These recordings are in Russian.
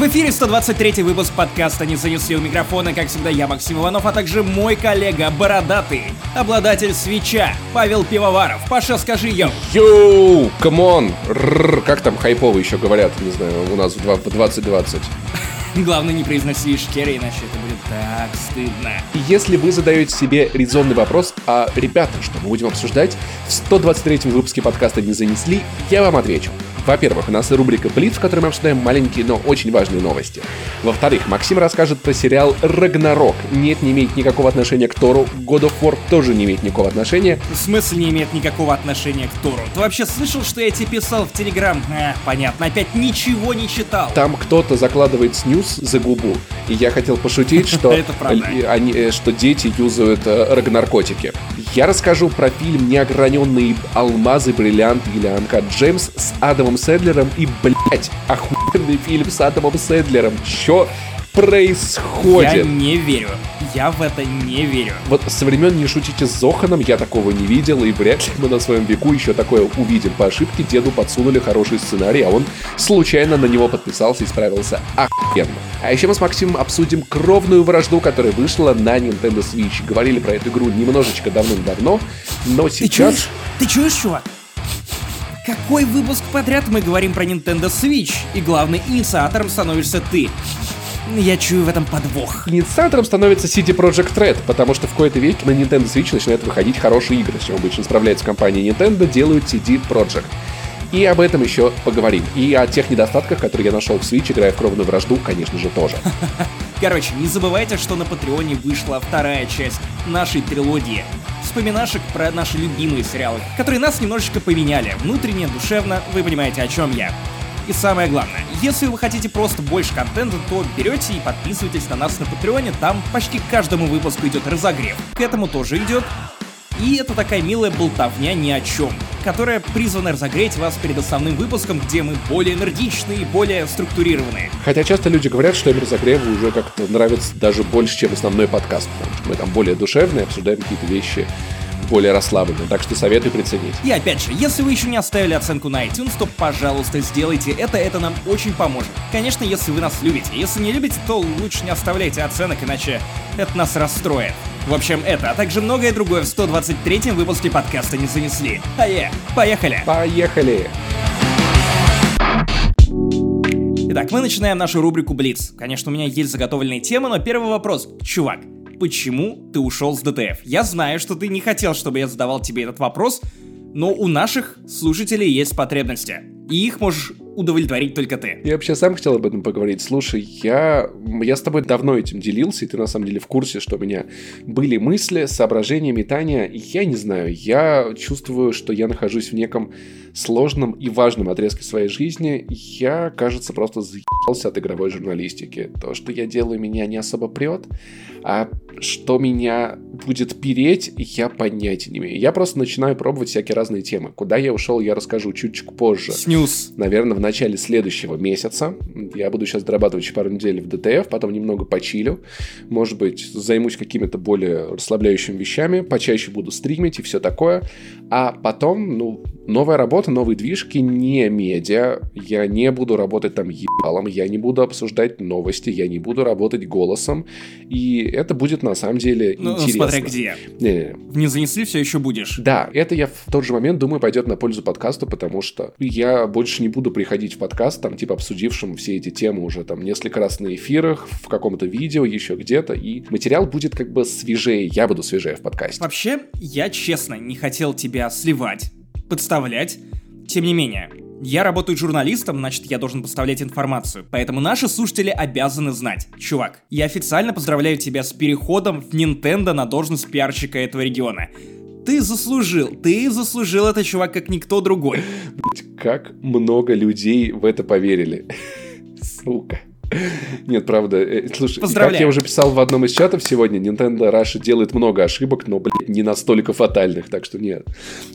В эфире 123 выпуск подкаста «Не занесли у микрофона», как всегда, я, Максим Иванов, а также мой коллега, бородатый, обладатель Switch а, Павел Пивоваров. Паша, скажи yo. Yo, come on, как там хайпово еще говорят, не знаю, у нас в 2020. Главное, не произноси шкеры, иначе это будет так стыдно. Если вы задаете себе резонный вопрос, а ребята, что мы будем обсуждать, в 123 выпуске подкаста «Не занесли», я вам отвечу. Во-первых, у нас рубрика «Блиц», в которой мы обсуждаем маленькие, но очень важные новости. Во-вторых, Максим расскажет про сериал «Рагнарок». Нет, не имеет никакого отношения к Тору. God of War тоже не имеет никакого отношения. В смысле не имеет никакого отношения к Тору? Ты вообще слышал, что я тебе писал в Телеграм? А, понятно, опять ничего не читал. Там кто-то закладывает снюс за губу. И я хотел пошутить, что, они, э, что дети юзают э, рагнаркотики. Я расскажу про фильм «Неограненные алмазы, бриллианты» или «Анка Джеймс» с Адамом Сэдлером и, блять, охуенный фильм с Адамом Сэдлером. Чё происходит? Я не верю. Я в это не верю. Вот со времен «Не шутите с Зоханом» я такого не видел, и вряд ли мы на своем веку еще такое увидим. По ошибке деду подсунули хороший сценарий, а он случайно на него подписался и справился охуенно. А еще мы с Максимом обсудим кровную вражду, которая вышла на Nintendo Switch. Говорили про эту игру немножечко давным-давно, но сейчас... Ты чуешь, Ты чуешь чувак? Какой выпуск подряд мы говорим про Nintendo Switch, и главный инициатором становишься ты. Я чую в этом подвох. Инициатором становится CD Projekt Red, потому что в какой-то веке на Nintendo Switch начинают выходить хорошие игры. С чем обычно справляется компания Nintendo, делают CD Projekt. И об этом еще поговорим. И о тех недостатках, которые я нашел в Switch, играя в кровную вражду, конечно же, тоже. Короче, не забывайте, что на Патреоне вышла вторая часть нашей трилогии. Вспоминашек про наши любимые сериалы, которые нас немножечко поменяли. Внутренне, душевно, вы понимаете, о чем я. И самое главное, если вы хотите просто больше контента, то берете и подписывайтесь на нас на Патреоне, там почти к каждому выпуску идет разогрев. К этому тоже идет и это такая милая болтовня ни о чем, которая призвана разогреть вас перед основным выпуском, где мы более энергичные и более структурированные. Хотя часто люди говорят, что им разогревы уже как-то нравится даже больше, чем основной подкаст, потому что мы там более душевные, обсуждаем какие-то вещи более расслабленно, так что советую приценить. И опять же, если вы еще не оставили оценку на iTunes, то, пожалуйста, сделайте это, это нам очень поможет. Конечно, если вы нас любите. Если не любите, то лучше не оставляйте оценок, иначе это нас расстроит. В общем, это, а также многое другое в 123-м выпуске подкаста не занесли. А я, поехали! Поехали! Итак, мы начинаем нашу рубрику Блиц. Конечно, у меня есть заготовленные темы, но первый вопрос. Чувак, почему ты ушел с ДТФ? Я знаю, что ты не хотел, чтобы я задавал тебе этот вопрос, но у наших слушателей есть потребности. И их можешь удовлетворить только ты. Я вообще сам хотел об этом поговорить. Слушай, я, я с тобой давно этим делился, и ты на самом деле в курсе, что у меня были мысли, соображения, метания. Я не знаю, я чувствую, что я нахожусь в неком сложном и важном отрезке своей жизни. Я, кажется, просто заебался от игровой журналистики. То, что я делаю, меня не особо прет, а что меня будет переть, я понятия не имею. Я просто начинаю пробовать всякие разные темы. Куда я ушел, я расскажу чуть-чуть позже. Снюс. Наверное, в начале следующего месяца. Я буду сейчас дорабатывать еще пару недель в ДТФ, потом немного почилю. Может быть, займусь какими-то более расслабляющими вещами, почаще буду стримить и все такое. А потом, ну, новая работа, новые движки, не медиа. Я не буду работать там ебалом, я не буду обсуждать новости, я не буду работать голосом. И это будет на самом деле ну, интересно. смотря где. Не, не, не. занесли, все еще будешь. Да, это я в тот же момент думаю пойдет на пользу подкасту, потому что я больше не буду приходить в подкаст, там, типа, обсудившим все эти темы уже там несколько раз на эфирах, в каком-то видео, еще где-то, и материал будет как бы свежее, я буду свежее в подкасте. Вообще, я честно не хотел тебя сливать, подставлять, тем не менее, я работаю журналистом, значит, я должен поставлять информацию. Поэтому наши слушатели обязаны знать. Чувак, я официально поздравляю тебя с переходом в Nintendo на должность пиарщика этого региона. Ты заслужил, ты заслужил это, чувак, как никто другой. Как много людей в это поверили. Сука. Нет, правда. Э, слушай, как я уже писал в одном из чатов сегодня, Nintendo Russia делает много ошибок, но, блядь, не настолько фатальных, так что нет.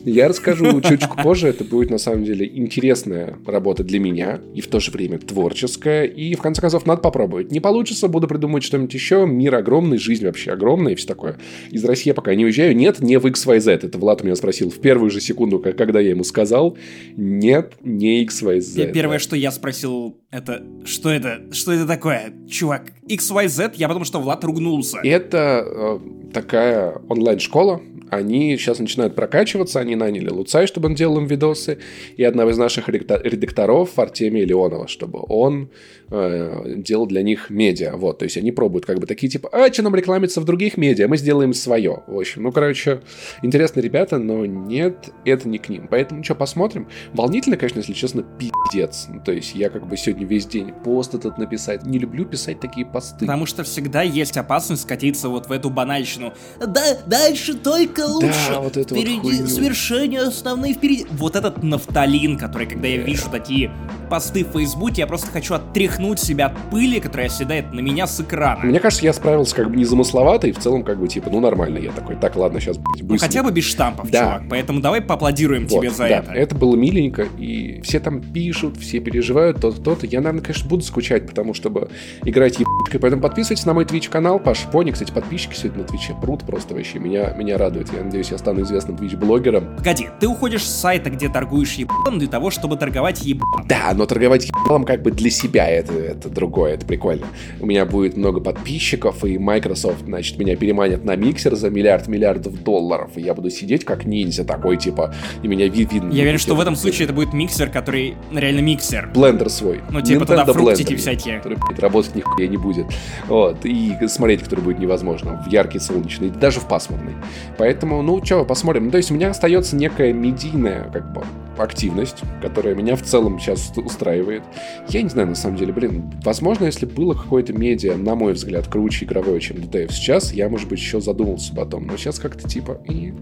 Я расскажу чуть-чуть позже, это будет, на самом деле, интересная работа для меня, и в то же время творческая, и, в конце концов, надо попробовать. Не получится, буду придумывать что-нибудь еще, мир огромный, жизнь вообще огромная и все такое. Из России я пока не уезжаю, нет, не в XYZ, это Влад меня спросил в первую же секунду, когда я ему сказал, нет, не XYZ. Первое, что я спросил Это... Что это? Что это такое? Чувак, XYZ? Я потому что Влад ругнулся. Это э, такая онлайн-школа, они сейчас начинают прокачиваться, они наняли Луцай, чтобы он делал им видосы, и одного из наших редакторов, Артемия Леонова, чтобы он э, делал для них медиа. Вот, то есть они пробуют как бы такие типа, а, что нам рекламиться в других медиа, мы сделаем свое. В общем, ну, короче, интересные ребята, но нет, это не к ним. Поэтому, что, посмотрим. Волнительно, конечно, если честно, пиздец. Ну, то есть я как бы сегодня весь день пост этот написать. Не люблю писать такие посты. Потому что всегда есть опасность скатиться вот в эту банальщину. Да, дальше только лучше. Да, вот это впереди вот свершения основные впереди. Вот этот нафталин, который, когда я вижу такие посты в Фейсбуке, я просто хочу оттряхнуть себя от пыли, которая оседает на меня с экрана. Мне кажется, я справился как бы незамысловато, и в целом как бы типа, ну нормально. Я такой, так, ладно, сейчас быстро. Ну, хотя бы без штампов, да. чувак. Поэтому давай поаплодируем вот, тебе за да. это. Это было миленько, и все там пишут, все переживают, то-то, то-то. Я, наверное, конечно, буду скучать, потому чтобы играть ебучкой. Поэтому подписывайтесь на мой Twitch канал, Паш Пони. Кстати, подписчики сегодня на Твиче прут просто вообще. Меня, меня радует. Я надеюсь, я стану известным Twitch-блогером. Погоди, ты уходишь с сайта, где торгуешь ебаном для того, чтобы торговать ебаном. Да, но торговать ебаном как бы для себя это, это другое, это прикольно. У меня будет много подписчиков, и Microsoft, значит, меня переманят на миксер за миллиард миллиардов долларов, и я буду сидеть как ниндзя такой, типа, и меня видно. Я уверен, что в этом случае это будет миксер, который реально миксер. Блендер свой. Ну, типа Nintendo туда фруктики blender, всякие. Который, блядь, работать нихуя не будет. Вот. И смотреть, который будет невозможно. В яркий солнечный, даже в пасмурный. Поэтому, ну, что, посмотрим. Ну, то есть у меня остается некая медийная, как бы, активность, которая меня в целом сейчас устраивает. Я не знаю, на самом деле, блин, возможно, если было какое-то медиа, на мой взгляд, круче игровое, чем DTF сейчас, я, может быть, еще задумался бы о том, но сейчас как-то типа, и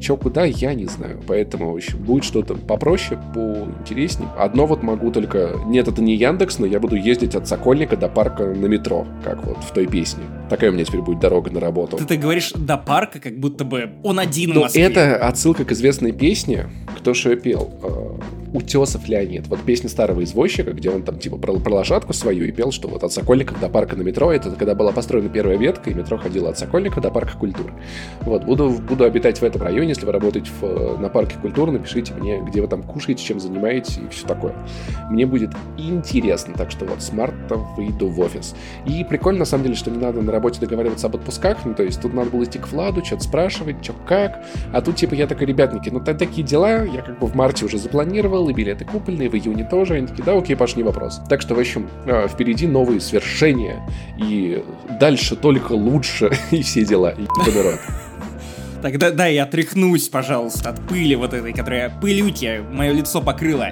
чё, куда, я не знаю. Поэтому, в общем, будет что-то попроще, поинтереснее. Одно вот могу только... Нет, это не Яндекс, но я буду ездить от Сокольника до парка на метро, как вот в той песне. Такая у меня теперь будет дорога на работу. Ты, ты говоришь до парка, как будто бы он один в Москве. это отсылка к известной песне, кто что пел. Утесов Леонид. Вот песня старого извозчика, где он там типа про, про лошадку свою и пел, что вот от Сокольников до парка на метро, это когда была построена первая ветка, и метро ходило от Сокольников до парка культуры. Вот, буду, буду обитать в этом районе, если вы работаете в, на парке культуры, напишите мне, где вы там кушаете, чем занимаетесь и все такое. Мне будет интересно, так что вот с марта выйду в офис. И прикольно, на самом деле, что не надо на работе договариваться об отпусках, ну, то есть тут надо было идти к Владу, что-то спрашивать, что как, а тут типа я такой, ребятники, ну, такие дела, я как бы в марте уже запланировал, и билеты купленные, в июне тоже, они такие, да, окей, Паш, не вопрос. Так что, в общем, а, впереди новые свершения, и дальше только лучше, и все дела, и подорот. Тогда да, я отряхнусь, пожалуйста, от пыли вот этой, которая пылюки мое лицо покрыла.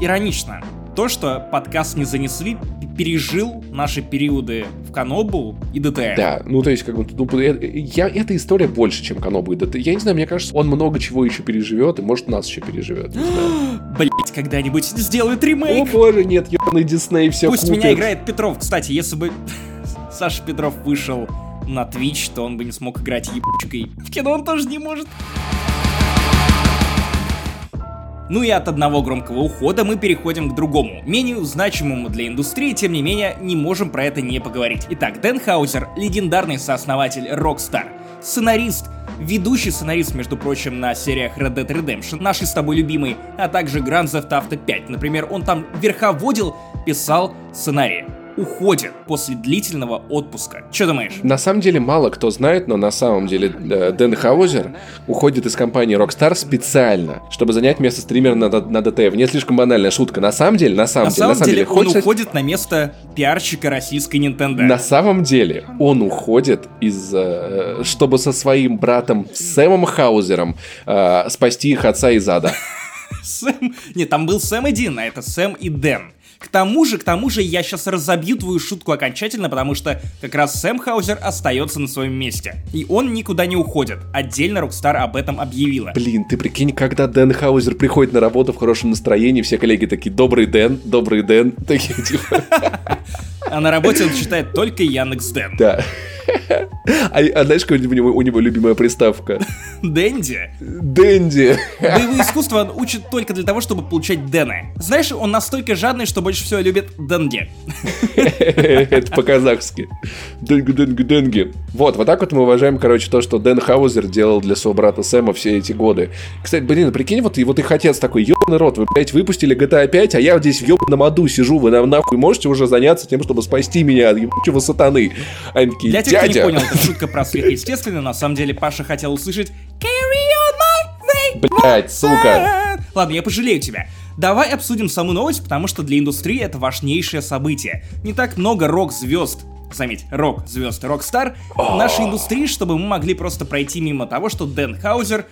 Иронично, то, что подкаст не занесли, пережил наши периоды в Канобу и ДТ. Да, ну то есть как бы ну, я, эта история больше, чем Канобу и ДТ. Я не знаю, мне кажется, он много чего еще переживет, и может нас еще переживет. Блять, когда-нибудь сделают ремейк. О боже, нет, ебаный Дисней все Пусть купит. меня играет Петров. Кстати, если бы Саша Петров вышел на Twitch, то он бы не смог играть ебучкой. В кино он тоже не может. Ну и от одного громкого ухода мы переходим к другому, менее значимому для индустрии, тем не менее, не можем про это не поговорить. Итак, Дэн Хаузер, легендарный сооснователь Rockstar, сценарист, ведущий сценарист, между прочим, на сериях Red Dead Redemption, наши с тобой любимые, а также Grand Theft Auto 5. Например, он там верховодил, писал сценарии уходит после длительного отпуска. Что думаешь? На самом деле мало кто знает, но на самом деле э, Дэн Хаузер уходит из компании Rockstar специально, чтобы занять место стримера на, на ДТФ. Не слишком банальная шутка. На самом деле, на самом на деле, самом на самом деле, он хочешь... уходит на место пиарщика российской Nintendo. На самом деле, он уходит из, э, чтобы со своим братом Сэмом Хаузером э, спасти их отца из ада. Сэм... Нет, там был Сэм и Дин, а это Сэм и Дэн. К тому же, к тому же, я сейчас разобью твою шутку окончательно, потому что как раз Сэм Хаузер остается на своем месте. И он никуда не уходит. Отдельно Rockstar об этом объявила. Блин, ты прикинь, когда Дэн Хаузер приходит на работу в хорошем настроении, все коллеги такие, добрый Дэн, добрый Дэн, такие типа... А на работе он читает только Яндекс Дэн. Да. А, а знаешь, какая у него, у него любимая приставка? Дэнди. Дэнди. Боевое искусство он учит только для того, чтобы получать Дэны. Знаешь, он настолько жадный, что больше всего любит Денги. Это по-казахски. Денги, денги, денги. Вот, вот так вот мы уважаем, короче, то, что Дэн Хаузер делал для своего брата Сэма все эти годы. Кстати, блин, прикинь, вот, и вот их отец такой, ебаный рот, вы, блядь, выпустили GTA 5, а я здесь в ебаном аду сижу, вы нам нахуй можете уже заняться тем, чтобы спасти меня от ебучего сатаны. Они такие, Кто не понял, это шутка про сверхъестественно, на самом деле Паша хотел услышать Carry on my way. Блять, сука. Ладно, я пожалею тебя. Давай обсудим саму новость, потому что для индустрии это важнейшее событие. Не так много рок-звезд заметь, рок-звезд, рок-стар в нашей индустрии, чтобы мы могли просто пройти мимо того, что Дэн Хаузер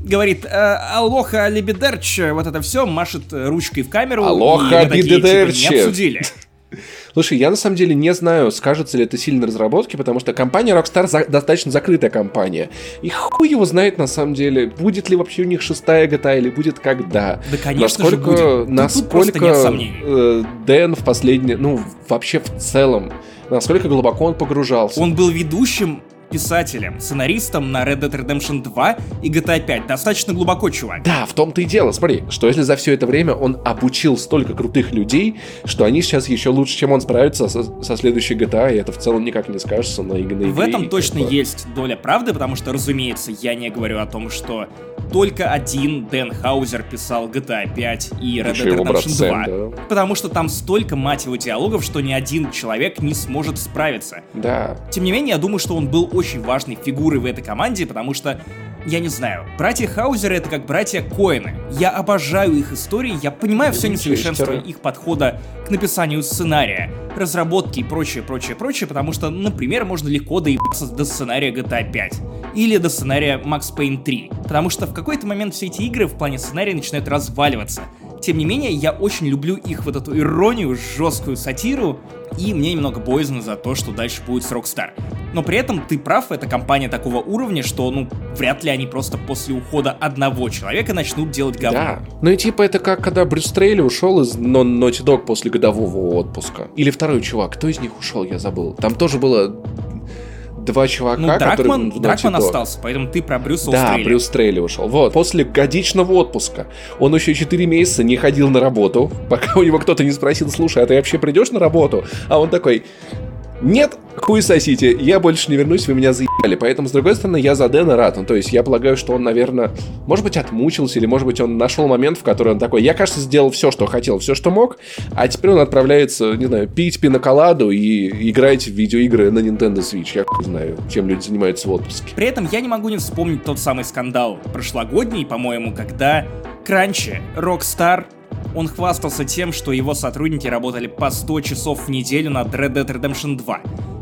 говорит, э, алоха лебедерч, вот это все, машет ручкой в камеру. Алоха и лебедерч. Типа, не обсудили. Слушай, я на самом деле не знаю, скажется ли это сильно разработки, потому что компания Rockstar за- достаточно закрытая компания. И хуй его знает на самом деле, будет ли вообще у них шестая GTA или будет когда. Да, конечно насколько, же будет. Насколько э, Дэн в последний, ну, вообще в целом, насколько глубоко он погружался. Он был ведущим писателем, сценаристом на Red Dead Redemption 2 и GTA 5. Достаточно глубоко, чувак. Да, в том-то и дело. Смотри, что если за все это время он обучил столько крутых людей, что они сейчас еще лучше, чем он справится со, со следующей GTA, и это в целом никак не скажется на, на игре. В этом точно есть доля правды, потому что, разумеется, я не говорю о том, что только один Дэн Хаузер писал GTA 5 и Red Dead Redemption 2. Сэм, да. Потому что там столько, мать его, диалогов, что ни один человек не сможет справиться. Да. Тем не менее, я думаю, что он был очень важной фигурой в этой команде, потому что я не знаю, братья Хаузеры это как братья Коэны. Я обожаю их истории, я понимаю все несовершенство их подхода к написанию сценария, разработки и прочее, прочее, прочее, потому что, например, можно легко доебаться до сценария GTA 5 или до сценария Max Payne 3, потому что в какой-то момент все эти игры в плане сценария начинают разваливаться. Тем не менее, я очень люблю их вот эту иронию, жесткую сатиру, и мне немного боязно за то, что дальше будет с Rockstar. Но при этом ты прав, это компания такого уровня, что, ну, вряд ли они просто после ухода одного человека начнут делать говно. Да. Ну и типа это как когда Брюс Трейли ушел из Naughty Dog после годового отпуска. Или второй чувак, кто из них ушел, я забыл. Там тоже было два чувака, ну, Дракман, которые... Дракман остался, поэтому ты про Брюса Да, Устрейли. Брюс Трейли ушел. Вот. После годичного отпуска он еще 4 месяца не ходил на работу, пока у него кто-то не спросил, слушай, а ты вообще придешь на работу? А он такой, нет, хуй сосите, я больше не вернусь, вы меня заебали. Поэтому, с другой стороны, я за Дэна рад. Ну, то есть, я полагаю, что он, наверное, может быть, отмучился, или, может быть, он нашел момент, в который он такой, я, кажется, сделал все, что хотел, все, что мог, а теперь он отправляется, не знаю, пить пиноколаду и играть в видеоигры на Nintendo Switch. Я не знаю, чем люди занимаются в отпуске. При этом я не могу не вспомнить тот самый скандал прошлогодний, по-моему, когда Кранчи, Rockstar он хвастался тем, что его сотрудники работали по 100 часов в неделю над Red Dead Redemption 2.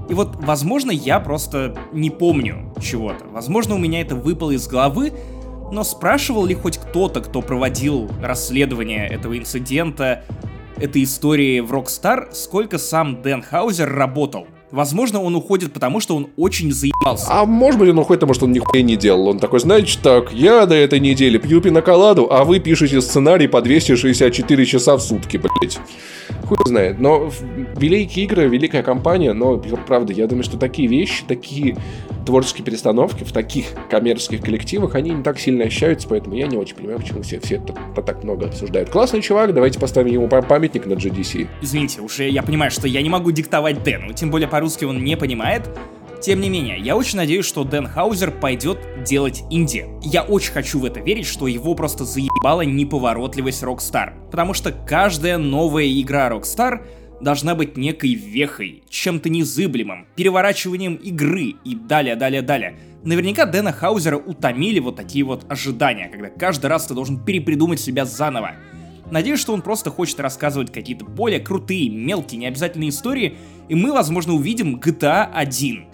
И вот, возможно, я просто не помню чего-то. Возможно, у меня это выпало из головы, но спрашивал ли хоть кто-то, кто проводил расследование этого инцидента, этой истории в Rockstar, сколько сам Дэн Хаузер работал Возможно, он уходит, потому что он очень заебался. А может быть, он уходит, потому что он нихуя не делал. Он такой, знаете, так, я до этой недели пью пиноколаду, а вы пишете сценарий по 264 часа в сутки, блять. Хуй знает. Но великие игры, великая компания, но, правда, я думаю, что такие вещи, такие творческие перестановки в таких коммерческих коллективах, они не так сильно ощущаются, поэтому я не очень понимаю, почему все, все это, так много обсуждают. Классный чувак, давайте поставим ему памятник на GDC. Извините, уже я понимаю, что я не могу диктовать Дэну, тем более по-русски он не понимает, тем не менее, я очень надеюсь, что Дэн Хаузер пойдет делать инди. Я очень хочу в это верить, что его просто заебала неповоротливость Rockstar. Потому что каждая новая игра Rockstar должна быть некой вехой, чем-то незыблемым, переворачиванием игры и далее, далее, далее. Наверняка Дэна Хаузера утомили вот такие вот ожидания, когда каждый раз ты должен перепридумать себя заново. Надеюсь, что он просто хочет рассказывать какие-то более крутые, мелкие, необязательные истории, и мы, возможно, увидим GTA 1.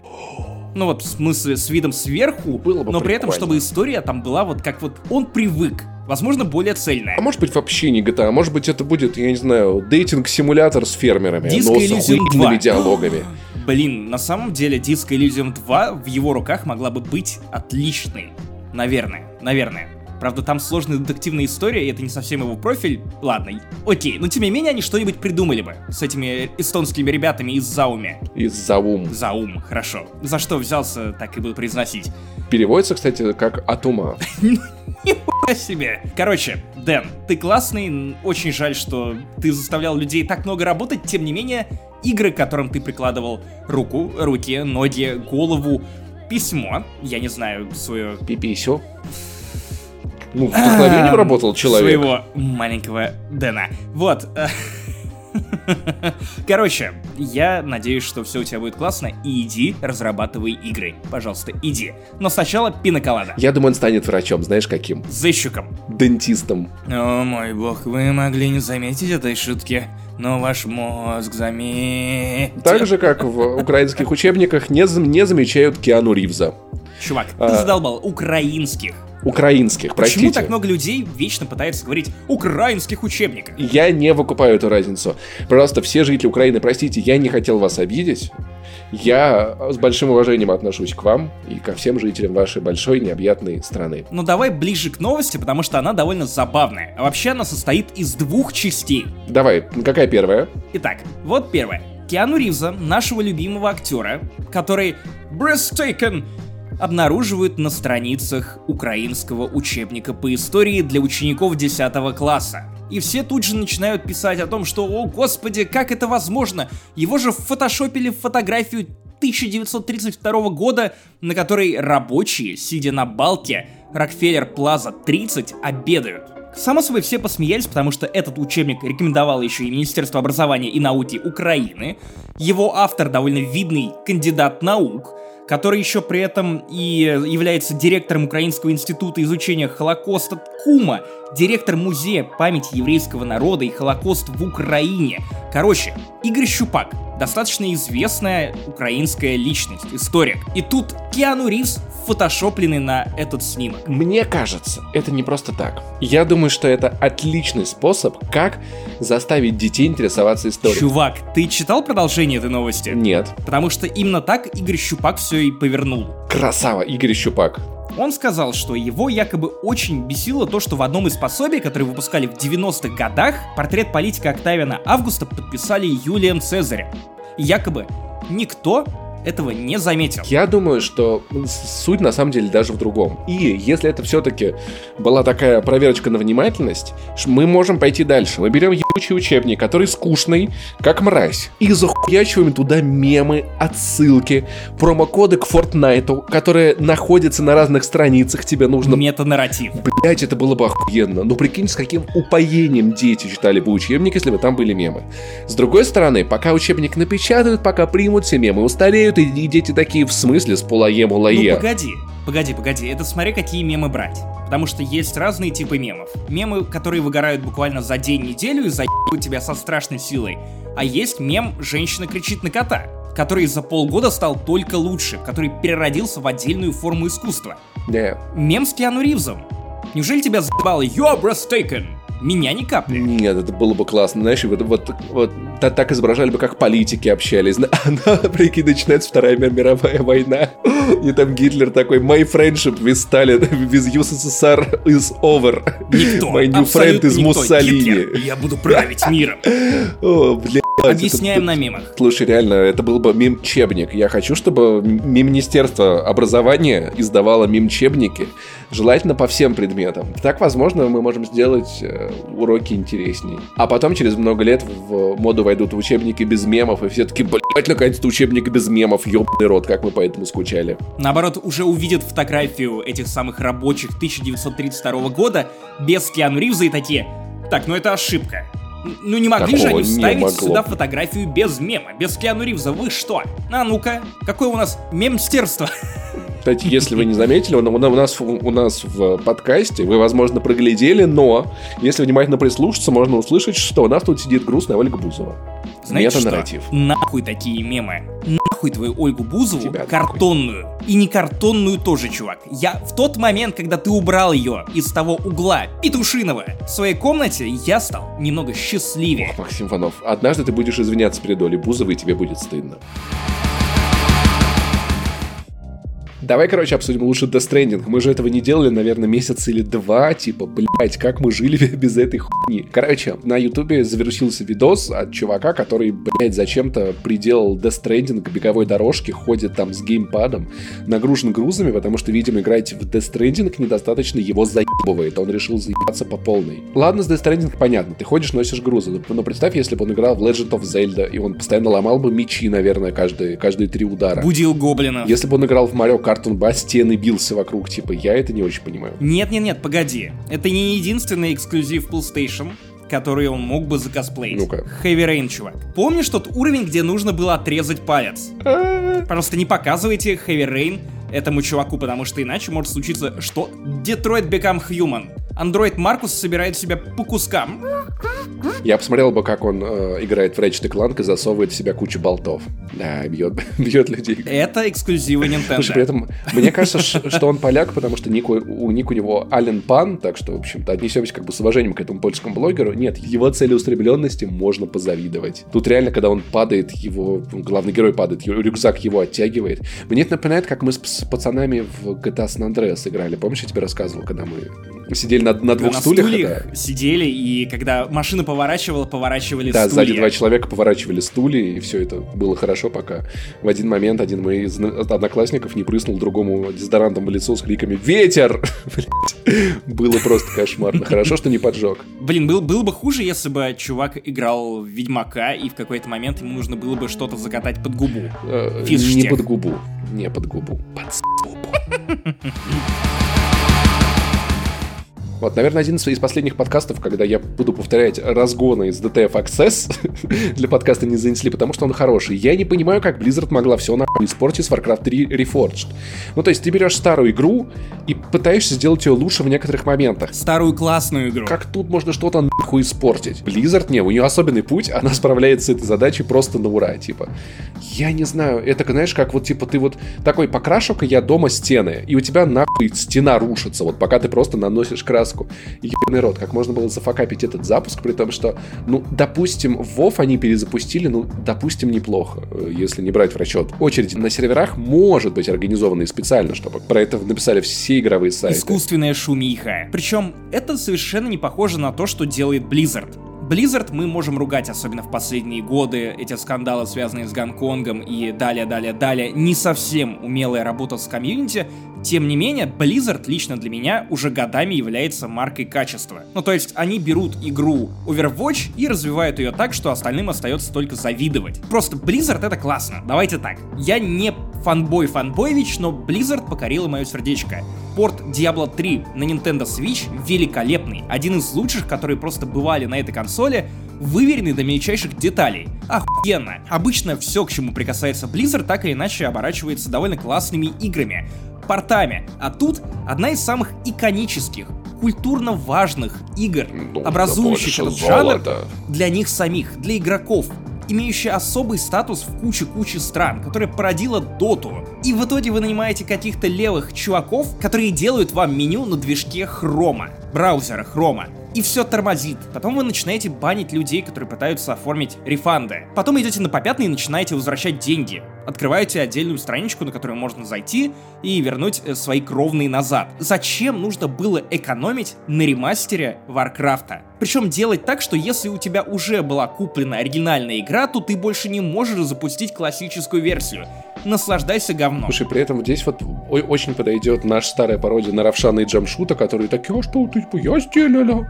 Ну вот, в смысле, с видом сверху, Было бы но при этом, чтобы история там была вот как вот он привык. Возможно, более цельная. А может быть вообще не GTA, а может быть это будет, я не знаю, дейтинг-симулятор с фермерами, Disco но с 2. диалогами. Блин, на самом деле Disco Elysium 2 в его руках могла бы быть отличной. Наверное, наверное. Правда, там сложная детективная история, и это не совсем его профиль. Ладно, окей, но тем не менее они что-нибудь придумали бы с этими эстонскими ребятами из Зауми. Из Заум. Заум, хорошо. За что взялся, так и буду произносить. Переводится, кстати, как «от ума». Нихуя себе. Короче, Дэн, ты классный, очень жаль, что ты заставлял людей так много работать, тем не менее, игры, к которым ты прикладывал руку, руки, ноги, голову, письмо, я не знаю, свое... Пиписю. Ну, вдохновением работал человек. Своего маленького Дэна. Вот. Короче, я надеюсь, что все у тебя будет классно, и иди разрабатывай игры. Пожалуйста, иди. Но сначала пиноколада. Я думаю, он станет врачом, знаешь каким? Зыщиком. Дентистом. О мой бог, вы могли не заметить этой шутки, но ваш мозг заметит. Так же, как в украинских учебниках, не, не замечают Киану Ривза. Чувак, ты а... задолбал, украинских. Украинских, простите. Почему так много людей вечно пытаются говорить украинских учебниках? Я не выкупаю эту разницу. Просто все жители Украины, простите, я не хотел вас обидеть. Я с большим уважением отношусь к вам и ко всем жителям вашей большой необъятной страны. Ну давай ближе к новости, потому что она довольно забавная. А вообще она состоит из двух частей. Давай, какая первая? Итак, вот первая. Киану Ривза, нашего любимого актера, который breathtaking обнаруживают на страницах украинского учебника по истории для учеников 10 класса. И все тут же начинают писать о том, что «О, господи, как это возможно? Его же фотошопили в фотографию 1932 года, на которой рабочие, сидя на балке Рокфеллер Плаза 30, обедают. Само собой, все посмеялись, потому что этот учебник рекомендовало еще и Министерство образования и науки Украины. Его автор довольно видный кандидат наук, который еще при этом и является директором Украинского института изучения Холокоста Кума, директор музея памяти еврейского народа и Холокост в Украине. Короче, Игорь Щупак, достаточно известная украинская личность, историк. И тут Киану Ривз фотошопленный на этот снимок. Мне кажется, это не просто так. Я думаю, что это отличный способ, как заставить детей интересоваться историей. Чувак, ты читал продолжение этой новости? Нет. Потому что именно так Игорь Щупак все и повернул. Красава, Игорь Щупак. Он сказал, что его якобы очень бесило то, что в одном из пособий, которые выпускали в 90-х годах, портрет политика Октавиана Августа подписали Юлием Цезарем. И якобы никто этого не заметил. Я думаю, что суть на самом деле даже в другом. И если это все-таки была такая проверочка на внимательность, мы можем пойти дальше. Мы берем ебучий учебник, который скучный, как мразь, и захуячиваем туда мемы, отсылки, промокоды к Fortnite, которые находятся на разных страницах, тебе нужно... Мета-нарратив. Блять, это было бы охуенно. Ну прикинь, с каким упоением дети читали бы учебник, если бы там были мемы. С другой стороны, пока учебник напечатают, пока примут все мемы устареют, и, и дети такие, в смысле, с полае мулае? Ну погоди, погоди, погоди, это смотри, какие мемы брать. Потому что есть разные типы мемов. Мемы, которые выгорают буквально за день-неделю и заебывают тебя со страшной силой. А есть мем «Женщина кричит на кота», который за полгода стал только лучше, который переродился в отдельную форму искусства. Да. Yeah. Мем с Киану Ривзом. Неужели тебя заебало «You're breathtaking»? Меня ни капли. Нет, это было бы классно. Знаешь, вот, вот, вот так, так изображали бы, как политики общались. Она, прикинь, начинается Вторая мировая война. И там Гитлер такой, my friendship with Stalin, with USSR is over. Никто, My new friend is Муссолини. Гитлер, я буду править миром. О, бля. Объясняем это, на мемах. Слушай, реально, это был бы мем-чебник. Я хочу, чтобы Министерство образования издавало мем-чебники, желательно по всем предметам. Так, возможно, мы можем сделать э, уроки интереснее. А потом, через много лет, в моду войдут учебники без мемов, и все таки блядь, наконец-то учебник без мемов, ёбаный рот, как мы по этому скучали. Наоборот, уже увидят фотографию этих самых рабочих 1932 года без Киану Ривза и такие, так, ну это ошибка. Ну не могли Такого же они вставить сюда фотографию без мема, без Киану Ривза, вы что? А ну-ка, какое у нас мемстерство? Кстати, если вы не заметили, у нас, у нас в подкасте вы, возможно, проглядели, но если внимательно прислушаться, можно услышать, что у нас тут сидит грустная Ольга Бузова. Знаете Мета-нарратив. что? Нахуй такие мемы. Нахуй твою Ольгу Бузову Тебя картонную. Нахуй. И не картонную тоже, чувак. Я в тот момент, когда ты убрал ее из того угла петушиного в своей комнате, я стал немного счастливее. Ох, Максим Иванов, однажды ты будешь извиняться перед Олей Бузовой, и тебе будет стыдно. Давай, короче, обсудим лучше Death Stranding. Мы же этого не делали, наверное, месяц или два. Типа, блять, как мы жили без этой хуйни. Короче, на ютубе завершился видос от чувака, который, блять, зачем-то приделал Death Stranding к беговой дорожке, ходит там с геймпадом, нагружен грузами, потому что, видимо, играть в Death Stranding недостаточно его заебывает. Он решил заебаться по полной. Ладно, с Death Stranding понятно, ты ходишь, носишь грузы, но представь, если бы он играл в Legend of Zelda, и он постоянно ломал бы мечи, наверное, каждые, каждые три удара. Будил гоблина. Если бы он играл в Mario Kart Toon стены бился вокруг, типа, я это не очень понимаю. Нет-нет-нет, погоди. Это не единственный эксклюзив PlayStation, который он мог бы закосплеить. Ну-ка. Heavy Rain, чувак. Помнишь тот уровень, где нужно было отрезать палец? Просто не показывайте Heavy Rain этому чуваку, потому что иначе может случиться, что Detroit Become Human. Андроид Маркус собирает себя по кускам. Я посмотрел бы, как он э, играет в Ratchet Clank и засовывает в себя кучу болтов. Да, бьет, бьет людей. Это эксклюзивы Nintendo. Слушай, при этом, мне кажется, что он поляк, потому что ник у, ник у него Ален Пан, так что, в общем-то, отнесемся как бы с уважением к этому польскому блогеру. Нет, его целеустремленности можно позавидовать. Тут реально, когда он падает, его главный герой падает, рюкзак его оттягивает. Мне это напоминает, как мы с, пацанами в GTA San Andreas играли. Помнишь, я тебе рассказывал, когда мы сидели на, на двух на стульях. стульях да. сидели, и когда машина поворачивала, поворачивали да, стулья. Да, сзади два человека поворачивали стулья, и все это было хорошо, пока в один момент один мой из одноклассников не прыснул другому дезодорантом в лицо с криками «Ветер!» Было просто кошмарно. Хорошо, что не поджег. Блин, был, было бы хуже, если бы чувак играл в Ведьмака, и в какой-то момент ему нужно было бы что-то закатать под губу. Э, не под губу. Не под губу. Под губу. Вот, наверное, один из последних подкастов, когда я буду повторять разгоны из DTF Access, для подкаста не занесли, потому что он хороший. Я не понимаю, как Blizzard могла все нахуй испортить с Warcraft 3 Reforged. Ну, то есть ты берешь старую игру и пытаешься сделать ее лучше в некоторых моментах. Старую классную игру. Как тут можно что-то нахуй испортить? Blizzard, не, у нее особенный путь, она справляется с этой задачей просто на ура, типа. Я не знаю, это, знаешь, как вот, типа, ты вот такой покрашу-ка я дома стены, и у тебя нахуй стена рушится, вот пока ты просто наносишь краску краску. Ебаный рот, как можно было зафакапить этот запуск, при том, что, ну, допустим, WoW они перезапустили, ну, допустим, неплохо, э, если не брать в расчет. Очереди на серверах может быть организованы специально, чтобы про это написали все игровые сайты. Искусственная шумиха. Причем это совершенно не похоже на то, что делает Blizzard. Blizzard мы можем ругать, особенно в последние годы, эти скандалы, связанные с Гонконгом и далее, далее, далее, не совсем умелая работа с комьюнити, тем не менее, Blizzard лично для меня уже годами является маркой качества. Ну то есть они берут игру Overwatch и развивают ее так, что остальным остается только завидовать. Просто Blizzard это классно, давайте так. Я не фанбой фанбоевич, но Blizzard покорила мое сердечко. Порт Diablo 3 на Nintendo Switch великолепный, один из лучших, которые просто бывали на этой консоли, выверенный до мельчайших деталей. Охуенно! Обычно все, к чему прикасается Blizzard, так или иначе оборачивается довольно классными играми портами. А тут одна из самых иконических, культурно важных игр, ну, образующих этот жанр для них самих, для игроков, имеющая особый статус в куче-куче стран, которая породила доту. И в итоге вы нанимаете каких-то левых чуваков, которые делают вам меню на движке хрома, браузера хрома и все тормозит. Потом вы начинаете банить людей, которые пытаются оформить рефанды. Потом идете на попятный и начинаете возвращать деньги. Открываете отдельную страничку, на которую можно зайти и вернуть э, свои кровные назад. Зачем нужно было экономить на ремастере Варкрафта? Причем делать так, что если у тебя уже была куплена оригинальная игра, то ты больше не можешь запустить классическую версию наслаждайся говном. Слушай, при этом здесь вот очень подойдет наша старая пародия на Равшана и Джамшута, которые такие, а что ты, типа, я сделала?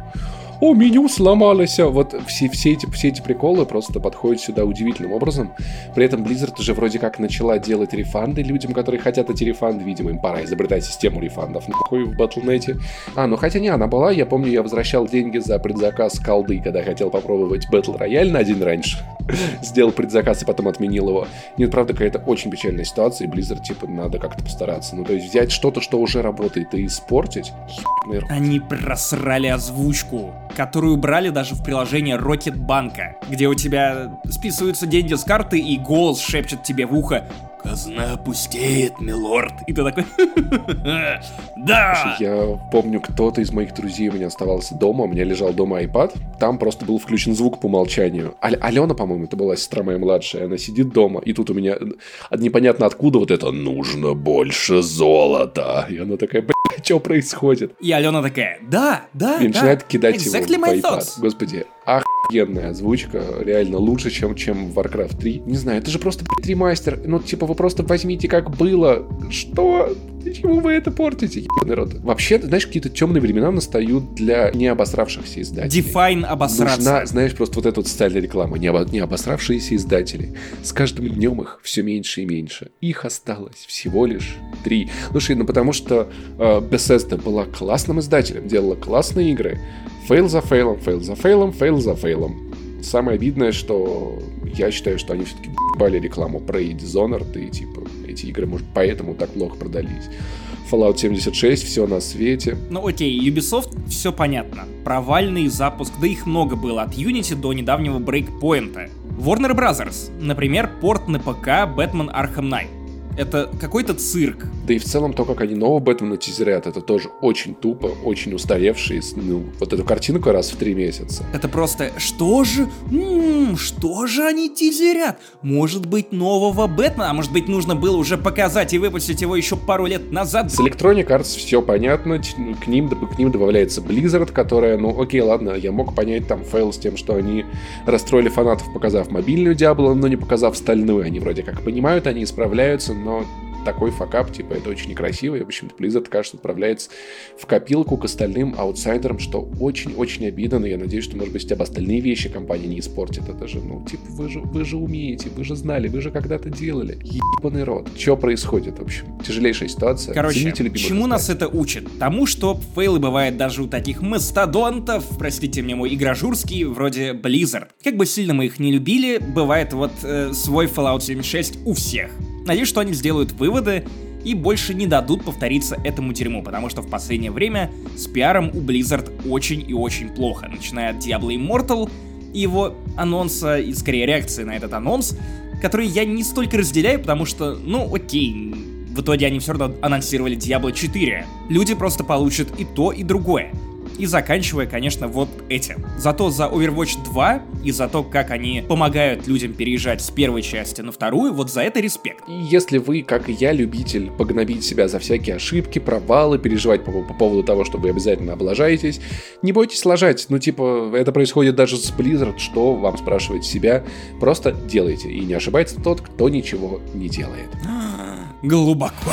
о, меню сломалось. Вот все, все, эти, все эти приколы просто подходят сюда удивительным образом. При этом Blizzard уже вроде как начала делать рефанды людям, которые хотят эти рефанды. Видимо, им пора изобретать систему рефандов нахуй в Battle.net. А, ну хотя не, она была. Я помню, я возвращал деньги за предзаказ колды, когда хотел попробовать Battle Royale на день раньше. Сделал предзаказ и потом отменил его. Нет, правда, какая-то очень печальная ситуация, и Blizzard, типа, надо как-то постараться. Ну, то есть взять что-то, что уже работает, и испортить. Они просрали озвучку которую брали даже в приложение Рокетбанка, где у тебя списываются деньги с карты и голос шепчет тебе в ухо казна пустеет, милорд. И ты такой, да! Я помню, кто-то из моих друзей у меня оставался дома, у меня лежал дома iPad, там просто был включен звук по умолчанию. А Алена, по-моему, это была сестра моя младшая, она сидит дома, и тут у меня непонятно откуда вот это «нужно больше золота». И она такая, что происходит? И Алена такая, да, да, И начинает кидать exactly его по iPad. Господи, охуенная озвучка, реально лучше, чем, чем в Warcraft 3. Не знаю, это же просто, ремастер. Ну, типа, вы просто возьмите как было. Что? Почему вы это портите, ебаный рот? Вообще, знаешь, какие-то темные времена настают для не обосравшихся издателей. Define обосраться. Нужна, знаешь, просто вот эта вот социальная реклама. Не, обо, не обосравшиеся издатели. С каждым днем их все меньше и меньше. Их осталось всего лишь три. Слушай, ну потому что э, Bethesda была классным издателем, делала классные игры. Фейл за фейлом, фейл за фейлом, фейл за фейлом. Самое обидное, что я считаю, что они все-таки бали рекламу про Dishonored, и типа эти игры, может, поэтому так плохо продались. Fallout 76, все на свете. Ну окей, Ubisoft, все понятно. Провальный запуск, да их много было, от Unity до недавнего Breakpoint. Warner Brothers, например, порт на ПК Batman Arkham Knight. Это какой-то цирк. Да и в целом то, как они нового Бэтмена тизерят, это тоже очень тупо, очень устаревший, ну, вот эту картинку раз в три месяца. Это просто, что же, м-м, что же они тизерят? Может быть, нового Бэтмена? А может быть, нужно было уже показать и выпустить его еще пару лет назад? С Electronic Arts все понятно, к ним, к ним добавляется Blizzard, которая, ну, окей, ладно, я мог понять там фейл с тем, что они расстроили фанатов, показав мобильную Диабло, но не показав стальную. Они вроде как понимают, они исправляются, но такой факап, типа, это очень некрасиво, и, в общем-то, Blizzard, кажется, отправляется в копилку к остальным аутсайдерам, что очень-очень обидно, и я надеюсь, что, может быть, хотя бы остальные вещи компания не испортит. Это же, ну, типа, вы же, вы же умеете, вы же знали, вы же когда-то делали. Ебаный рот. Что происходит, в общем? Тяжелейшая ситуация. Короче, чему нас это учит? Тому, что фейлы бывают даже у таких мастодонтов, простите мне мой игражурский, вроде Blizzard. Как бы сильно мы их не любили, бывает вот э, свой Fallout 76 у всех. Надеюсь, что они сделают выводы и больше не дадут повториться этому дерьму, потому что в последнее время с пиаром у Blizzard очень и очень плохо, начиная от Diablo Immortal и его анонса, и скорее реакции на этот анонс, который я не столько разделяю, потому что, ну окей, в итоге они все равно анонсировали Diablo 4. Люди просто получат и то, и другое и заканчивая, конечно, вот этим. Зато за Overwatch 2 и за то, как они помогают людям переезжать с первой части на вторую, вот за это респект. И если вы, как и я, любитель погнобить себя за всякие ошибки, провалы, переживать по, по поводу того, что вы обязательно облажаетесь, не бойтесь лажать. Ну, типа, это происходит даже с Blizzard, что вам спрашивать себя. Просто делайте. И не ошибается тот, кто ничего не делает. Глубоко.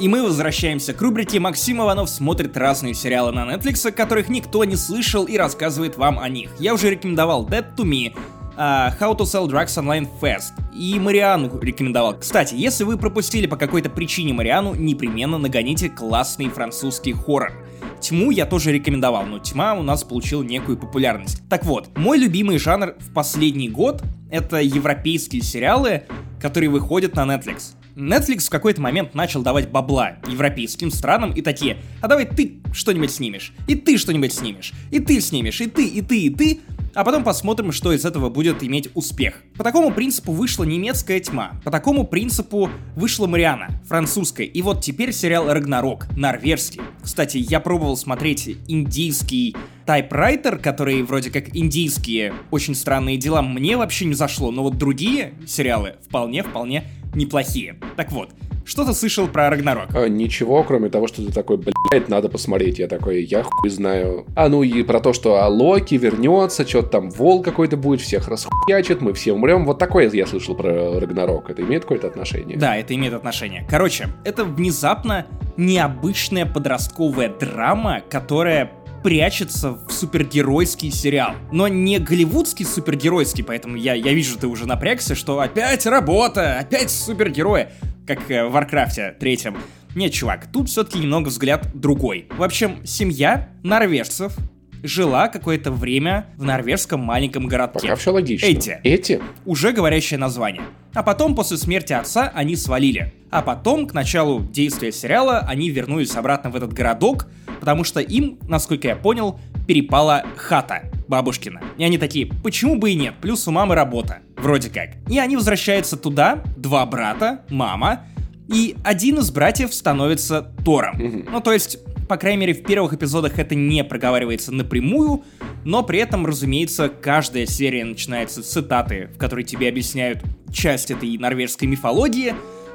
И мы возвращаемся к рубрике «Максим Иванов смотрит разные сериалы на Netflix, которых никто не слышал и рассказывает вам о них». Я уже рекомендовал Dead to Me, uh, How to Sell Drugs Online Fast и Мариану рекомендовал. Кстати, если вы пропустили по какой-то причине Мариану, непременно нагоните классный французский хоррор. Тьму я тоже рекомендовал, но тьма у нас получила некую популярность. Так вот, мой любимый жанр в последний год — это европейские сериалы, которые выходят на Netflix. Netflix в какой-то момент начал давать бабла европейским странам и такие, а давай ты что-нибудь снимешь, и ты что-нибудь снимешь, и ты снимешь, и ты, и ты, и ты, а потом посмотрим, что из этого будет иметь успех. По такому принципу вышла немецкая тьма, по такому принципу вышла Мариана, французская, и вот теперь сериал Рагнарок, норвежский. Кстати, я пробовал смотреть индийский Typewriter, которые вроде как индийские, очень странные дела, мне вообще не зашло, но вот другие сериалы вполне-вполне неплохие. Так вот, что ты слышал про Рагнарок? А, ничего, кроме того, что ты такой, блядь, надо посмотреть. Я такой, я хуй знаю. А, ну и про то, что а, Локи вернется, что-то там волк какой-то будет, всех расхуячит, мы все умрем. Вот такое я слышал про Рагнарок. Это имеет какое-то отношение? Да, это имеет отношение. Короче, это внезапно необычная подростковая драма, которая прячется в супергеройский сериал. Но не голливудский супергеройский, поэтому я, я вижу, ты уже напрягся, что опять работа, опять супергерои, как э, в Warcraft е третьем. Нет, чувак, тут все-таки немного взгляд другой. В общем, семья норвежцев жила какое-то время в норвежском маленьком городке. Пока все логично. Эдда. Эдда? Уже говорящее название. А потом, после смерти отца, они свалили. А потом, к началу действия сериала, они вернулись обратно в этот городок, потому что им, насколько я понял, перепала хата бабушкина. И они такие, почему бы и нет, плюс у мамы работа. вроде как. И они возвращаются туда, два брата, мама, и один из братьев становится Тором. Mm-hmm. Ну, то есть, по крайней мере, в первых эпизодах это не проговаривается напрямую, но при этом, разумеется, каждая серия начинается с цитаты, в которой тебе объясняют часть этой норвежской мифологии,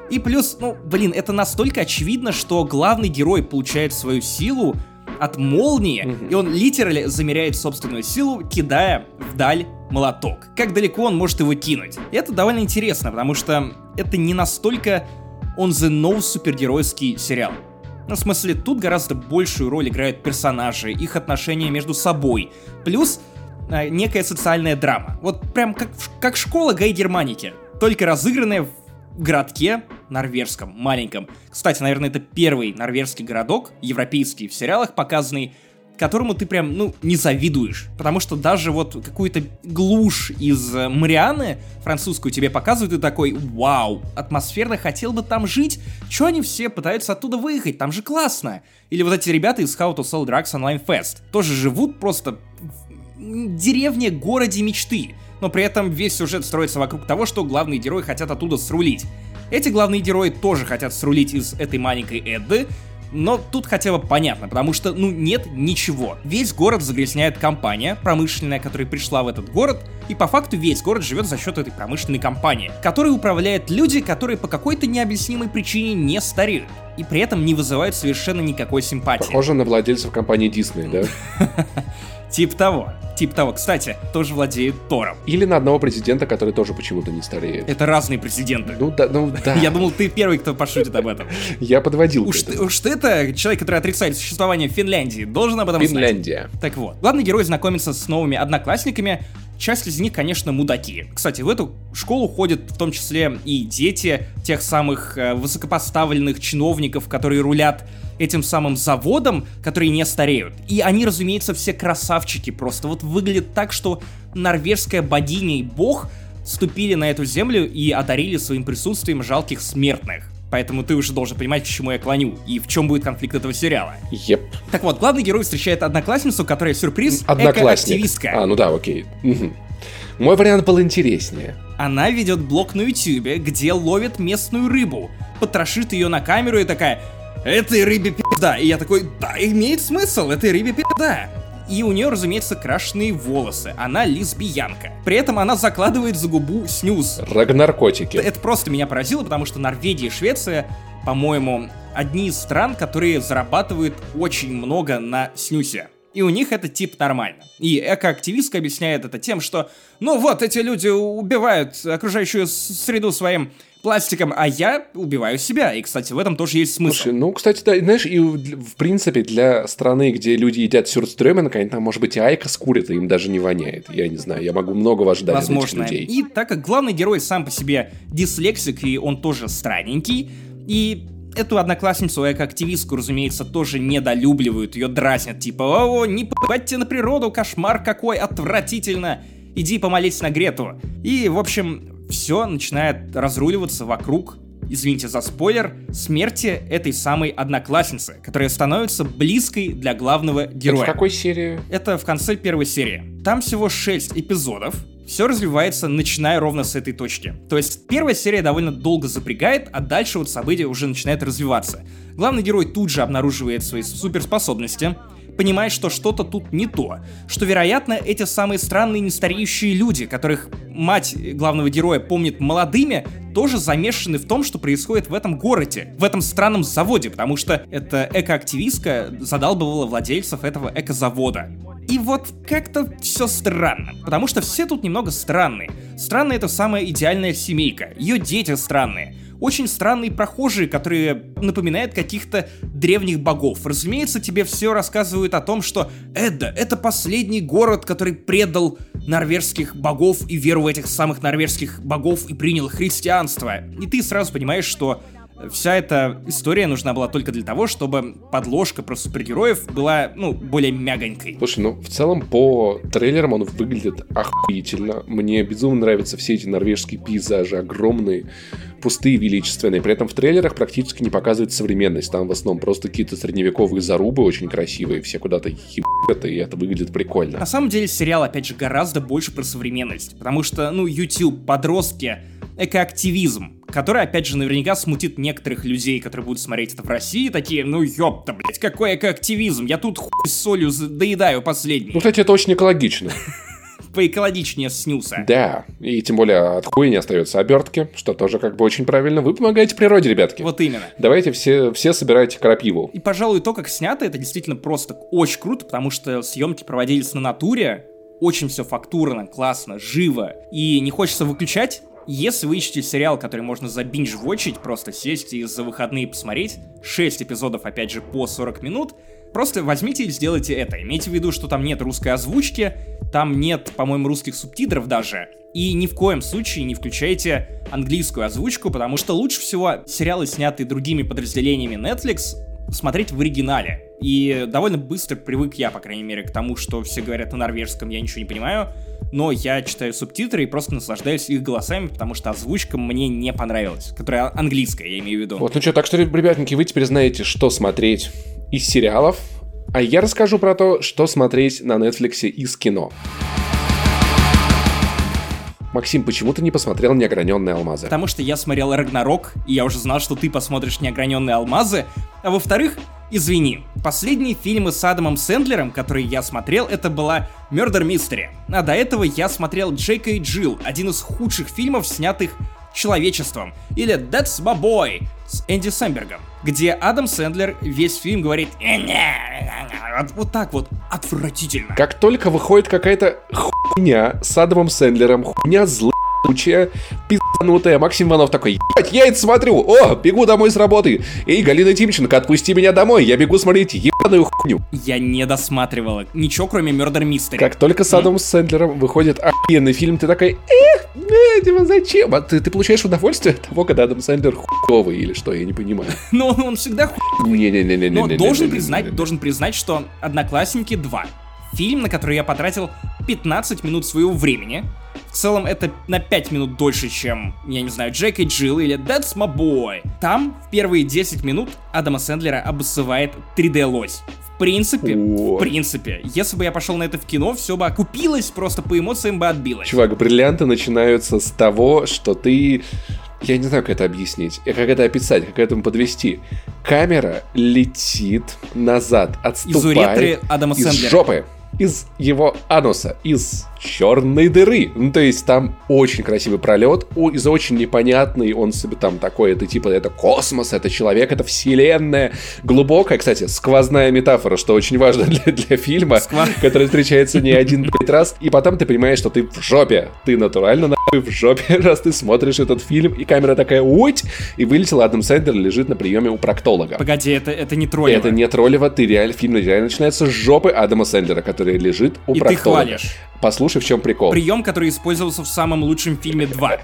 и плюс, ну, блин, это настолько очевидно, что главный герой получает свою силу от молнии, mm-hmm. и он литерально замеряет собственную силу, кидая вдаль молоток. Как далеко он может его кинуть. И это довольно интересно, потому что это не настолько он the nose супергеройский сериал. Ну, в смысле, тут гораздо большую роль играют персонажи, их отношения между собой. Плюс э, некая социальная драма. Вот прям как, как школа Гай Германики. Только разыгранная в городке норвежском, маленьком. Кстати, наверное, это первый норвежский городок, европейский, в сериалах показанный, которому ты прям, ну, не завидуешь. Потому что даже вот какую-то глушь из э, Марианы французскую тебе показывают, и такой, вау, атмосферно, хотел бы там жить? Чё они все пытаются оттуда выехать? Там же классно. Или вот эти ребята из How to Sell Drugs Online Fest тоже живут просто в деревне, городе мечты. Но при этом весь сюжет строится вокруг того, что главные герои хотят оттуда срулить. Эти главные герои тоже хотят срулить из этой маленькой Эдды, но тут хотя бы понятно, потому что, ну, нет ничего. Весь город загрязняет компания промышленная, которая пришла в этот город, и по факту весь город живет за счет этой промышленной компании, которой управляют люди, которые по какой-то необъяснимой причине не стареют и при этом не вызывают совершенно никакой симпатии. Похоже на владельцев компании Disney, да? Тип того. Тип того. Кстати, тоже владеет Тором. Или на одного президента, который тоже почему-то не стареет. Это разные президенты. Ну да, ну да. Я думал, ты первый, кто пошутит об этом. Я подводил. Уж ты, уж это человек, который отрицает существование Финляндии, должен об этом Финляндия. знать. Так вот. Главный герой знакомится с новыми одноклассниками, Часть из них, конечно, мудаки. Кстати, в эту школу ходят в том числе и дети тех самых э, высокопоставленных чиновников, которые рулят этим самым заводом, которые не стареют. И они, разумеется, все красавчики просто. Вот выглядит так, что норвежская богиня и бог ступили на эту землю и одарили своим присутствием жалких смертных. Поэтому ты уже должен понимать, к чему я клоню и в чем будет конфликт этого сериала. Еп. Так вот, главный герой встречает одноклассницу, которая сюрприз эко-активистка. А, ну да, окей. Угу. Мой вариант был интереснее. Она ведет блог на ютюбе, где ловит местную рыбу, потрошит ее на камеру и такая «Этой рыбе пизда!» И я такой «Да, имеет смысл, этой рыбе пизда!» И у нее, разумеется, крашеные волосы. Она лесбиянка. При этом она закладывает за губу снюс. Рагнаркотики. Это просто меня поразило, потому что Норвегия и Швеция, по-моему, одни из стран, которые зарабатывают очень много на снюсе. И у них это тип нормально. И экоактивистка объясняет это тем, что ну вот, эти люди убивают окружающую среду своим пластиком, а я убиваю себя. И, кстати, в этом тоже есть смысл. Слушай, ну, кстати, да, знаешь, и в принципе для страны, где люди едят сюрстрёминг, они там, может быть, и айка скурят, и им даже не воняет. Я не знаю, я могу многого ждать Возможно. от этих людей. И так как главный герой сам по себе дислексик, и он тоже странненький, и Эту одноклассницу экоактивистку, разумеется, тоже недолюбливают, ее дразнят, типа «О, не побывайте на природу, кошмар какой, отвратительно! Иди помолись на Грету!» И, в общем, все начинает разруливаться вокруг извините за спойлер, смерти этой самой одноклассницы, которая становится близкой для главного героя. Это в какой серии? Это в конце первой серии. Там всего 6 эпизодов, все развивается, начиная ровно с этой точки. То есть первая серия довольно долго запрягает, а дальше вот события уже начинают развиваться. Главный герой тут же обнаруживает свои суперспособности, понимает, что что-то тут не то, что, вероятно, эти самые странные нестареющие люди, которых мать главного героя помнит молодыми, тоже замешаны в том, что происходит в этом городе, в этом странном заводе, потому что эта экоактивистка задалбывала владельцев этого экозавода. И вот как-то все странно, потому что все тут немного странные. Странная это самая идеальная семейка, ее дети странные. Очень странные прохожие, которые напоминают каких-то древних богов. Разумеется, тебе все рассказывают о том, что Эдда — это последний город, который предал норвежских богов и веру в этих самых норвежских богов и принял христианство. И ты сразу понимаешь, что вся эта история нужна была только для того, чтобы подложка про супергероев была, ну, более мягонькой. Слушай, ну, в целом, по трейлерам он выглядит охуительно. Мне безумно нравятся все эти норвежские пейзажи, огромные, пустые, величественные. При этом в трейлерах практически не показывает современность. Там в основном просто какие-то средневековые зарубы очень красивые, все куда-то ебят, и это выглядит прикольно. На самом деле сериал, опять же, гораздо больше про современность. Потому что, ну, YouTube, подростки, экоактивизм, который, опять же, наверняка смутит некоторых людей, которые будут смотреть это в России, такие, ну ёпта, блядь, какой экоактивизм, я тут хуй с солью доедаю последний. Ну, кстати, это очень экологично. Поэкологичнее снился. Да, и тем более от хуя не остается обертки, что тоже как бы очень правильно. Вы помогаете природе, ребятки. Вот именно. Давайте все, все собирайте крапиву. И, пожалуй, то, как снято, это действительно просто очень круто, потому что съемки проводились на натуре, очень все фактурно, классно, живо. И не хочется выключать если вы ищете сериал, который можно забинж-вочить, просто сесть и за выходные посмотреть, 6 эпизодов, опять же, по 40 минут, просто возьмите и сделайте это. Имейте в виду, что там нет русской озвучки, там нет, по-моему, русских субтитров даже, и ни в коем случае не включайте английскую озвучку, потому что лучше всего сериалы, снятые другими подразделениями Netflix, смотреть в оригинале. И довольно быстро привык я, по крайней мере, к тому, что все говорят на норвежском, я ничего не понимаю но я читаю субтитры и просто наслаждаюсь их голосами, потому что озвучка мне не понравилась, которая английская, я имею в виду. Вот, ну что, так что, ребятники, вы теперь знаете, что смотреть из сериалов, а я расскажу про то, что смотреть на Netflix из кино. Максим, почему ты не посмотрел «Неограненные алмазы»? Потому что я смотрел «Рагнарок», и я уже знал, что ты посмотришь «Неограненные алмазы», а во-вторых, Извини, последние фильмы с Адамом Сэндлером, которые я смотрел, это была Murder Mystery. А до этого я смотрел Джейка и Джилл, один из худших фильмов, снятых человечеством. Или That's My Boy с Энди Сэмбергом, где Адам Сэндлер весь фильм говорит вот, вот так вот, отвратительно. Как только выходит какая-то хуйня с Адамом Сэндлером, хуйня злая, Уча пизданутая. Максим Иванов такой, ебать, я это смотрю. О, бегу домой с работы. Эй, Галина Тимченко, отпусти меня домой. Я бегу смотреть ебаную хуйню. Я не досматривала. Ничего, кроме Murder Mystery. Как только с Адамом Сэндлером выходит охуенный фильм, ты такой, эх, э, зачем? А ты, ты получаешь удовольствие от того, когда Адам Сэндлер хуевый или что, я не понимаю. Ну, он всегда хуевый. Не-не-не-не. Но должен признать, должен признать, что Одноклассники 2 фильм, на который я потратил 15 минут своего времени. В целом это на 5 минут дольше, чем, я не знаю, Джек и Джилл или That's My Boy. Там в первые 10 минут Адама Сэндлера обоссывает 3D-лось. В принципе, О. в принципе, если бы я пошел на это в кино, все бы окупилось, просто по эмоциям бы отбилось. Чувак, бриллианты начинаются с того, что ты я не знаю, как это объяснить, как это описать, как к этому подвести. Камера летит назад, отступает из, уретры Адама из Сэндлера. жопы из его ануса, из черной дыры. Ну, то есть там очень красивый пролет, из очень непонятный, он себе там такой, это типа, это космос, это человек, это вселенная. Глубокая, кстати, сквозная метафора, что очень важно для, для фильма, Сква... который встречается не один раз, и потом ты понимаешь, что ты в жопе. Ты натурально нахуй в жопе, раз ты смотришь этот фильм, и камера такая, уть, и вылетел Адам Сэндлер, лежит на приеме у проктолога. Погоди, это, это не троллево. Это не троллево, ты реально, фильм реально начинается с жопы Адама Сэндлера, который лежит у и проктолога. И ты хвалишь. Послушай, в чем прикол. Прием, который использовался в самом лучшем фильме 2.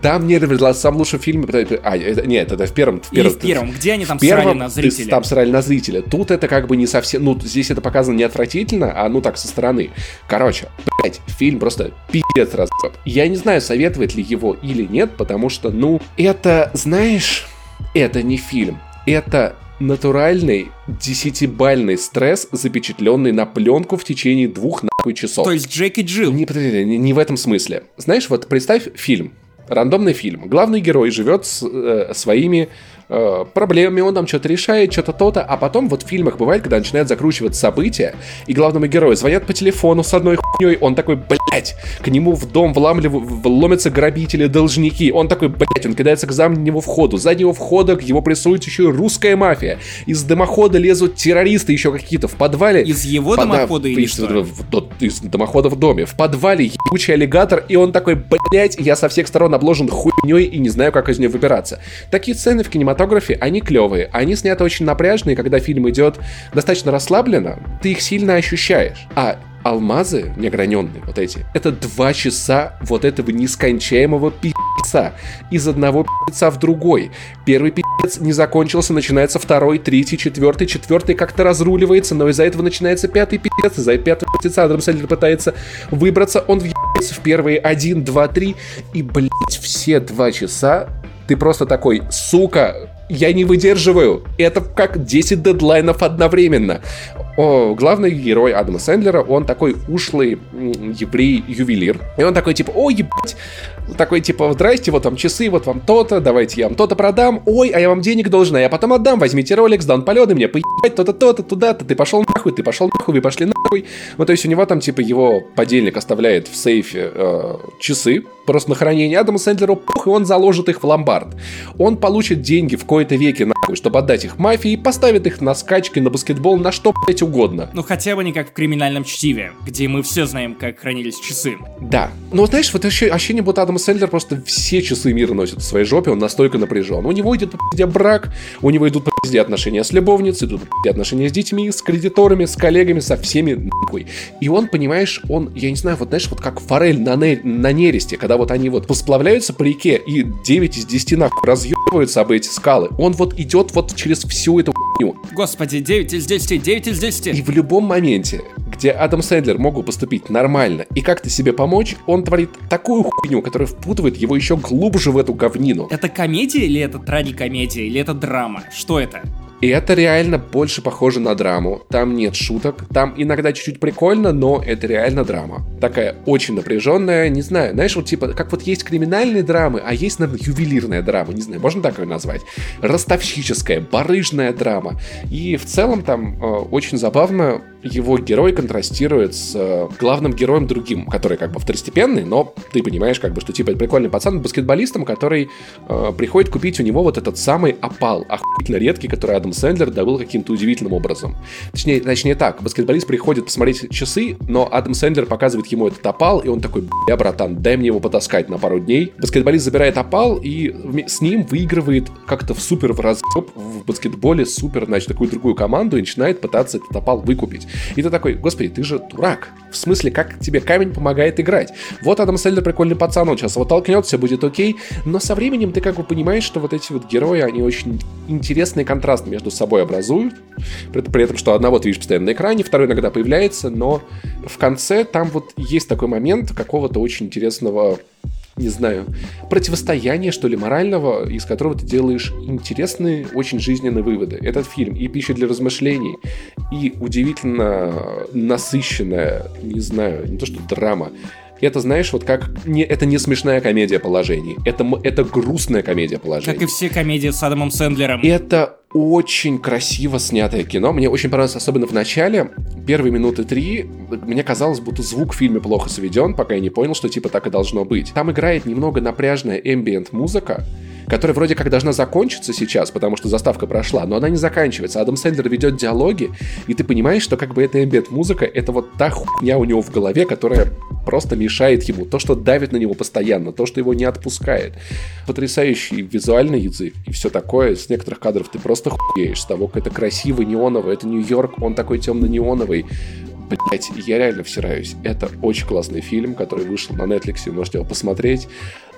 Там не в самом лучшем фильме... А, нет, это в первом. В первом в первом. Где они там срали на зрителя? Там срали на зрителя. Тут это как бы не совсем... Ну, здесь это показано не отвратительно, а ну так, со стороны. Короче, блять, фильм просто пиздец раз. Я не знаю, советовать ли его или нет, потому что, ну, это, знаешь, это не фильм. Это натуральный десятибальный стресс, запечатленный на пленку в течение двух нахуй часов. То есть Джек и Джилл. Не, не, не в этом смысле. Знаешь, вот представь фильм, рандомный фильм. Главный герой живет с, э, своими э, проблемами, он там что-то решает, что-то то-то, а потом вот в фильмах бывает, когда начинают закручивать события, и главному герою звонят по телефону с одной хуйней, он такой, блять, к нему в дом вламлив... вломятся грабители, должники, он такой, блять, он кидается к заднему входу, заднего входа к его прессует еще русская мафия, из дымохода лезут террористы еще какие-то, в подвале... Из его под... дымохода или что? Из дымохода в доме, в подвале ебучий аллигатор, и он такой, блять, я со всех сторон обложен хуйней и не знаю, как из нее выбираться. Такие сцены в кинематографе кинематографе, они клевые. Они сняты очень напряжно, и когда фильм идет достаточно расслабленно, ты их сильно ощущаешь. А алмазы неограненные, вот эти, это два часа вот этого нескончаемого пи***ца из одного пи***ца в другой. Первый пи***ц не закончился, начинается второй, третий, четвертый, четвертый как-то разруливается, но из-за этого начинается пятый пи***ц, из-за пятого пи***ца Адам Сэндлер пытается выбраться, он въебается в первые один, два, три, и, блядь, все два часа ты просто такой, сука, я не выдерживаю. Это как 10 дедлайнов одновременно. О, главный герой Адама Сэндлера, он такой ушлый еврей-ювелир. И он такой, типа, о, ебать, такой, типа, здрасте, вот вам часы, вот вам то-то, давайте я вам то-то продам, ой, а я вам денег должна, я потом отдам, возьмите ролик, сдан полеты, мне поебать, то-то, то-то, туда-то, ты пошел нахуй, ты пошел нахуй, вы пошли нахуй. Ну, то есть у него там, типа, его подельник оставляет в сейфе э, часы, просто на хранение Адама Сэндлеру, пух, и он заложит их в ломбард. Он получит деньги в кои-то веке, нахуй, чтобы отдать их мафии, и поставит их на скачки, на баскетбол, на что, блять, угодно. Ну, хотя бы не как в криминальном чтиве, где мы все знаем, как хранились часы. Да. Но, знаешь, вот ощущение, будто Адам Сэндлер просто все часы мира носит в своей жопе, он настолько напряжен. У него идет по брак, у него идут по отношения с любовницей, идут по отношения с детьми, с кредиторами, с коллегами, со всеми нахуй. И он, понимаешь, он, я не знаю, вот знаешь, вот как форель на, не, на нересте, когда вот они вот сплавляются по реке и 9 из 10 нахуй разъебываются об эти скалы. Он вот идет вот через всю эту хуйню. Господи, 9 из 10, 9 из 10. И в любом моменте, где Адам Сэндлер мог бы поступить нормально и как-то себе помочь, он творит такую хуйню, которая впутывает его еще глубже в эту говнину. Это комедия или это трагикомедия, или это драма? Что это? И это реально больше похоже на драму. Там нет шуток. Там иногда чуть-чуть прикольно, но это реально драма. Такая очень напряженная, не знаю, знаешь, вот типа, как вот есть криминальные драмы, а есть, наверное, ювелирная драма, не знаю, можно так ее назвать? Ростовщическая, барыжная драма. И в целом там э, очень забавно его герой контрастирует с э, главным героем другим, который как бы второстепенный, но ты понимаешь, как бы, что типа это прикольный пацан, баскетболистом, который э, приходит купить у него вот этот самый опал, охуительно редкий, который Адам Сэндлер добыл каким-то удивительным образом. Точнее, точнее так, баскетболист приходит посмотреть часы, но Адам Сэндлер показывает ему этот опал, и он такой, бля, братан, дай мне его потаскать на пару дней. Баскетболист забирает опал, и с ним выигрывает как-то в супер в разъеб в баскетболе супер, значит, такую другую команду и начинает пытаться этот опал выкупить. И ты такой, господи, ты же дурак. В смысле, как тебе камень помогает играть? Вот Адам Сэндлер прикольный пацан, он сейчас вот толкнет, все будет окей. Но со временем ты как бы понимаешь, что вот эти вот герои, они очень интересный контраст между собой образуют. При, при этом, что одного ты видишь постоянно на экране, второй иногда появляется, но в конце там вот есть такой момент какого-то очень интересного не знаю, противостояния, что ли, морального, из которого ты делаешь интересные, очень жизненные выводы. Этот фильм и пища для размышлений, и удивительно насыщенная, не знаю, не то что драма, это, знаешь, вот как... Не, это не смешная комедия положений. Это, это грустная комедия положений. Как и все комедии с Адамом Сэндлером. Это очень красиво снятое кино. Мне очень понравилось, особенно в начале. Первые минуты три, мне казалось, будто звук в фильме плохо сведен, пока я не понял, что типа так и должно быть. Там играет немного напряжная эмбиент музыка, которая вроде как должна закончиться сейчас, потому что заставка прошла, но она не заканчивается. Адам Сэндлер ведет диалоги, и ты понимаешь, что как бы эта эмбиент музыка, это вот та хуйня у него в голове, которая просто мешает ему, то, что давит на него постоянно, то, что его не отпускает. Потрясающий визуальный язык и все такое. С некоторых кадров ты просто хуеешь с того, как это красиво, неоново. Это Нью-Йорк, он такой темно-неоновый. Блять, я реально всираюсь. Это очень классный фильм, который вышел на Netflix, можете его посмотреть.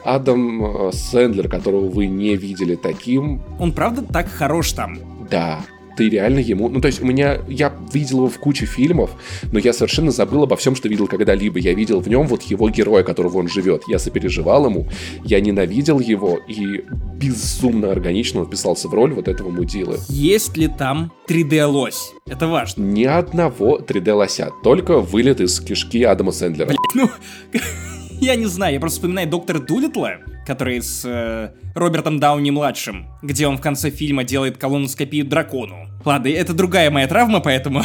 Адам э, Сэндлер, которого вы не видели таким. Он правда так хорош там? Да, ты реально ему... Ну, то есть у меня... Я видел его в куче фильмов, но я совершенно забыл обо всем, что видел когда-либо. Я видел в нем вот его героя, которого он живет. Я сопереживал ему, я ненавидел его, и безумно органично он вписался в роль вот этого мудилы. Есть ли там 3D-лось? Это важно. Ни одного 3D-лося, только вылет из кишки Адама Сэндлера. Блять, ну... Я не знаю, я просто вспоминаю доктора Дулитла, который с э, Робертом Дауни-младшим, где он в конце фильма делает колоноскопию дракону. Ладно, это другая моя травма, поэтому...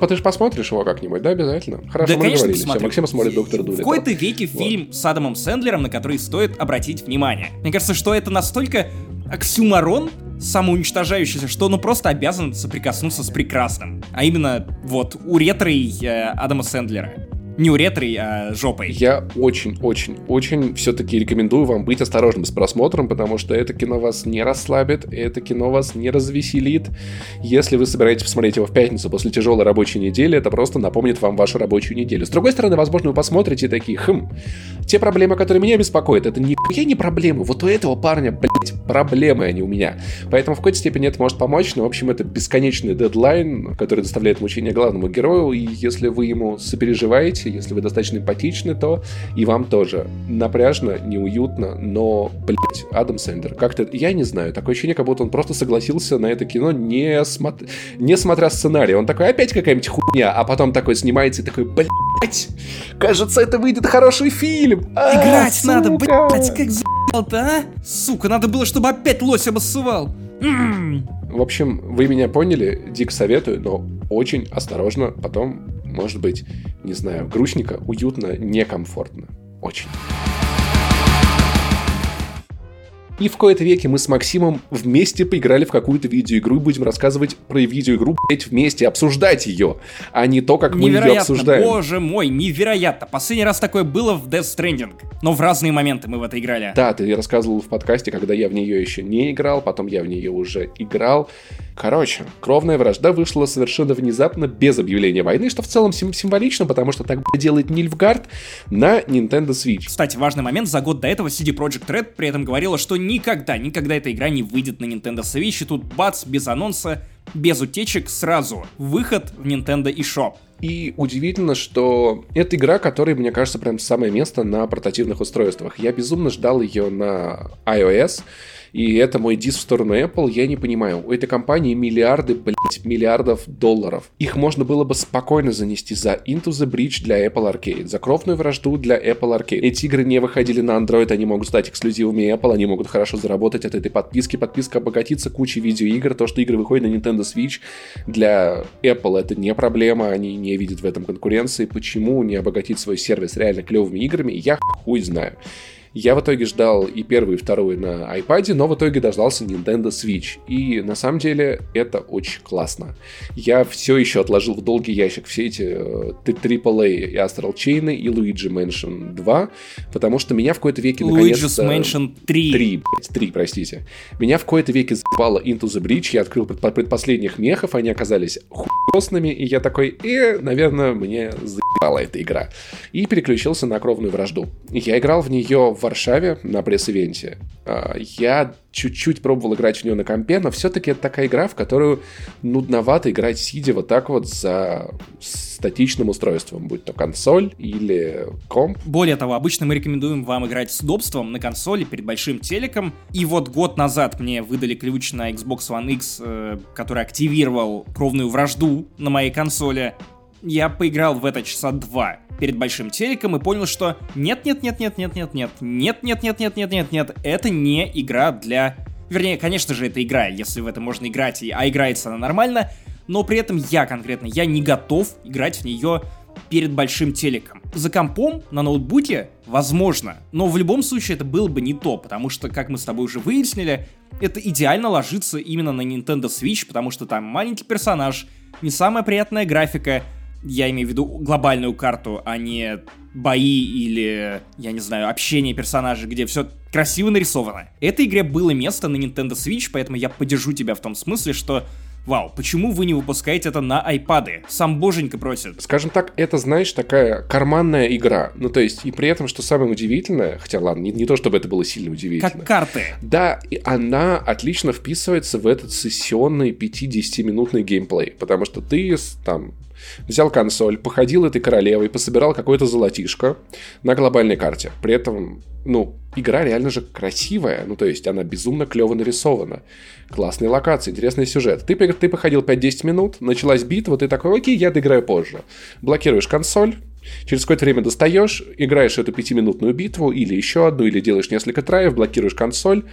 Вот ты же посмотришь его как-нибудь, да, обязательно? Хорошо, да, мы конечно, Все, Максим смотрит доктора Дулитла. В какой-то веке вот. фильм с Адамом Сэндлером, на который стоит обратить внимание. Мне кажется, что это настолько оксюмарон, самоуничтожающийся, что он просто обязан соприкоснуться с прекрасным. А именно, вот, у ретро э, Адама Сэндлера. Не уретрой, а жопой. Я очень-очень-очень все-таки рекомендую вам быть осторожным с просмотром, потому что это кино вас не расслабит, это кино вас не развеселит. Если вы собираетесь посмотреть его в пятницу после тяжелой рабочей недели, это просто напомнит вам вашу рабочую неделю. С другой стороны, возможно, вы посмотрите такие, хм, те проблемы, которые меня беспокоят, это не я не проблемы, вот у этого парня, блядь, проблемы, они у меня. Поэтому в какой-то степени это может помочь, но, в общем, это бесконечный дедлайн, который доставляет мучение главному герою, и если вы ему сопереживаете, если вы достаточно эмпатичны, то и вам тоже напряжно, неуютно, но, блядь, Адам Сендер, как-то, я не знаю, такое ощущение, как будто он просто согласился на это кино, не, смо... не смотря сценарий. Он такой, опять какая-нибудь хуйня, а потом такой снимается и такой, блядь, кажется, это выйдет хороший фильм. А, Играть сука. надо, блядь, как за***то, а? Сука, надо было, чтобы опять лось обоссывал. В общем, вы меня поняли, дик советую, но очень осторожно, потом, может быть, не знаю, грустненько, уютно, некомфортно. Очень. И в кои-то веке мы с Максимом вместе поиграли в какую-то видеоигру и будем рассказывать про видеоигру, блять, вместе, обсуждать ее, а не то, как мы ее обсуждаем. боже мой, невероятно. Последний раз такое было в Death Stranding, но в разные моменты мы в это играли. Да, ты рассказывал в подкасте, когда я в нее еще не играл, потом я в нее уже играл. Короче, кровная вражда вышла совершенно внезапно, без объявления войны, что в целом сим- символично, потому что так делает Нильфгард на Nintendo Switch. Кстати, важный момент, за год до этого CD Projekt Red при этом говорила, что никогда, никогда эта игра не выйдет на Nintendo Switch, и тут бац, без анонса, без утечек, сразу выход в Nintendo eShop. И удивительно, что это игра, которая, мне кажется, прям самое место на портативных устройствах. Я безумно ждал ее на iOS, и это мой дис в сторону Apple, я не понимаю. У этой компании миллиарды, блять, миллиардов долларов. Их можно было бы спокойно занести за Into the Breach для Apple Arcade, за Кровную Вражду для Apple Arcade. Эти игры не выходили на Android, они могут стать эксклюзивами Apple, они могут хорошо заработать от этой подписки. Подписка обогатится кучей видеоигр. То, что игры выходят на Nintendo Switch, для Apple это не проблема, они не видят в этом конкуренции. Почему не обогатить свой сервис реально клевыми играми, я хуй знаю. Я в итоге ждал и первый, и второй на iPad, но в итоге дождался Nintendo Switch. И на самом деле это очень классно. Я все еще отложил в долгий ящик все эти э, AAA и Astral Chain и Luigi Mansion 2, потому что меня в какой-то веке Luigi's Mansion 3. 3, 3, простите. Меня в какой-то веке заебало Into the Bridge, я открыл предпоследних мехов, они оказались хуёсными, и я такой, э, наверное, мне заебала эта игра. И переключился на кровную вражду. Я играл в нее в Варшаве на пресс-ивенте. А, я чуть-чуть пробовал играть в нее на компе, но все-таки это такая игра, в которую нудновато играть сидя вот так вот за статичным устройством, будь то консоль или комп. Более того, обычно мы рекомендуем вам играть с удобством на консоли перед большим телеком. И вот год назад мне выдали ключ на Xbox One X, э, который активировал кровную вражду на моей консоли. Я поиграл в это часа два перед большим телеком и понял, что нет, нет, нет, нет, нет, нет, нет, нет, нет, нет, нет, нет, нет, нет, это не игра для... Вернее, конечно же, это игра, если в это можно играть, а играется она нормально, но при этом я конкретно, я не готов играть в нее перед большим телеком. За компом на ноутбуке возможно, но в любом случае это было бы не то, потому что, как мы с тобой уже выяснили, это идеально ложится именно на Nintendo Switch, потому что там маленький персонаж, не самая приятная графика, я имею в виду глобальную карту, а не бои или, я не знаю, общение персонажей, где все красиво нарисовано. Этой игре было место на Nintendo Switch, поэтому я поддержу тебя в том смысле, что Вау, почему вы не выпускаете это на айпады? Сам боженька просит. Скажем так, это, знаешь, такая карманная игра. Ну, то есть, и при этом, что самое удивительное, хотя, ладно, не, не то, чтобы это было сильно удивительно. Как карты. Да, и она отлично вписывается в этот сессионный 5-10-минутный геймплей, потому что ты там взял консоль, походил этой королевой, пособирал какое-то золотишко на глобальной карте. При этом, ну, игра реально же красивая, ну, то есть она безумно клево нарисована. Классные локации, интересный сюжет. Ты, ты походил 5-10 минут, началась битва, ты такой, окей, я доиграю позже. Блокируешь консоль, Через какое-то время достаешь, играешь эту пятиминутную битву, или еще одну, или делаешь несколько траев, блокируешь консоль,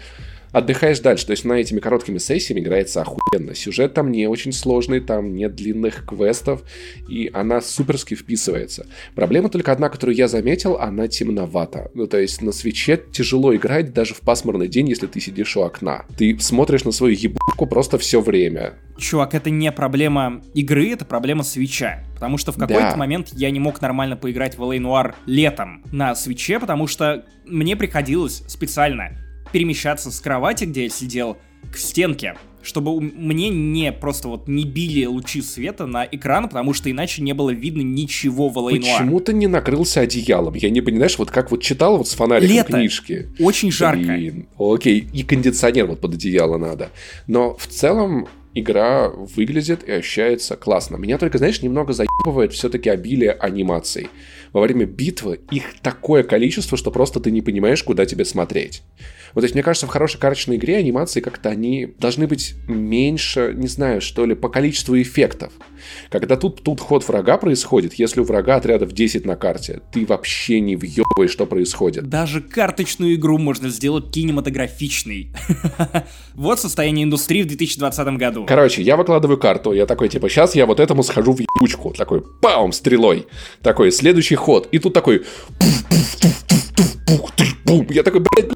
отдыхаешь дальше. То есть на этими короткими сессиями играется охуенно. Сюжет там не очень сложный, там нет длинных квестов, и она суперски вписывается. Проблема только одна, которую я заметил, она темновата. Ну, то есть на свече тяжело играть даже в пасмурный день, если ты сидишь у окна. Ты смотришь на свою ебушку просто все время. Чувак, это не проблема игры, это проблема свеча. Потому что в какой-то да. момент я не мог нормально поиграть в LA Noir летом на свече, потому что мне приходилось специально перемещаться с кровати, где я сидел, к стенке, чтобы мне не просто вот не били лучи света на экран, потому что иначе не было видно ничего в LA Почему ты не накрылся одеялом? Я не понимаешь, вот как вот читал вот с фонариком Лето. книжки. Очень жарко. Блин, окей, и кондиционер вот под одеяло надо. Но в целом игра выглядит и ощущается классно. Меня только, знаешь, немного заебывает все-таки обилие анимаций. Во время битвы их такое количество, что просто ты не понимаешь, куда тебе смотреть. Вот, то есть, мне кажется, в хорошей карточной игре анимации как-то они должны быть меньше, не знаю, что ли, по количеству эффектов. Когда тут, тут ход врага происходит, если у врага отрядов 10 на карте, ты вообще не въебаешь, что происходит. Даже карточную игру можно сделать кинематографичной. Вот состояние индустрии в 2020 году. Короче, я выкладываю карту, я такой, типа, сейчас я вот этому схожу в ебучку. Такой, паум, стрелой. Такой, следующий ход. И тут такой... Я такой, блядь,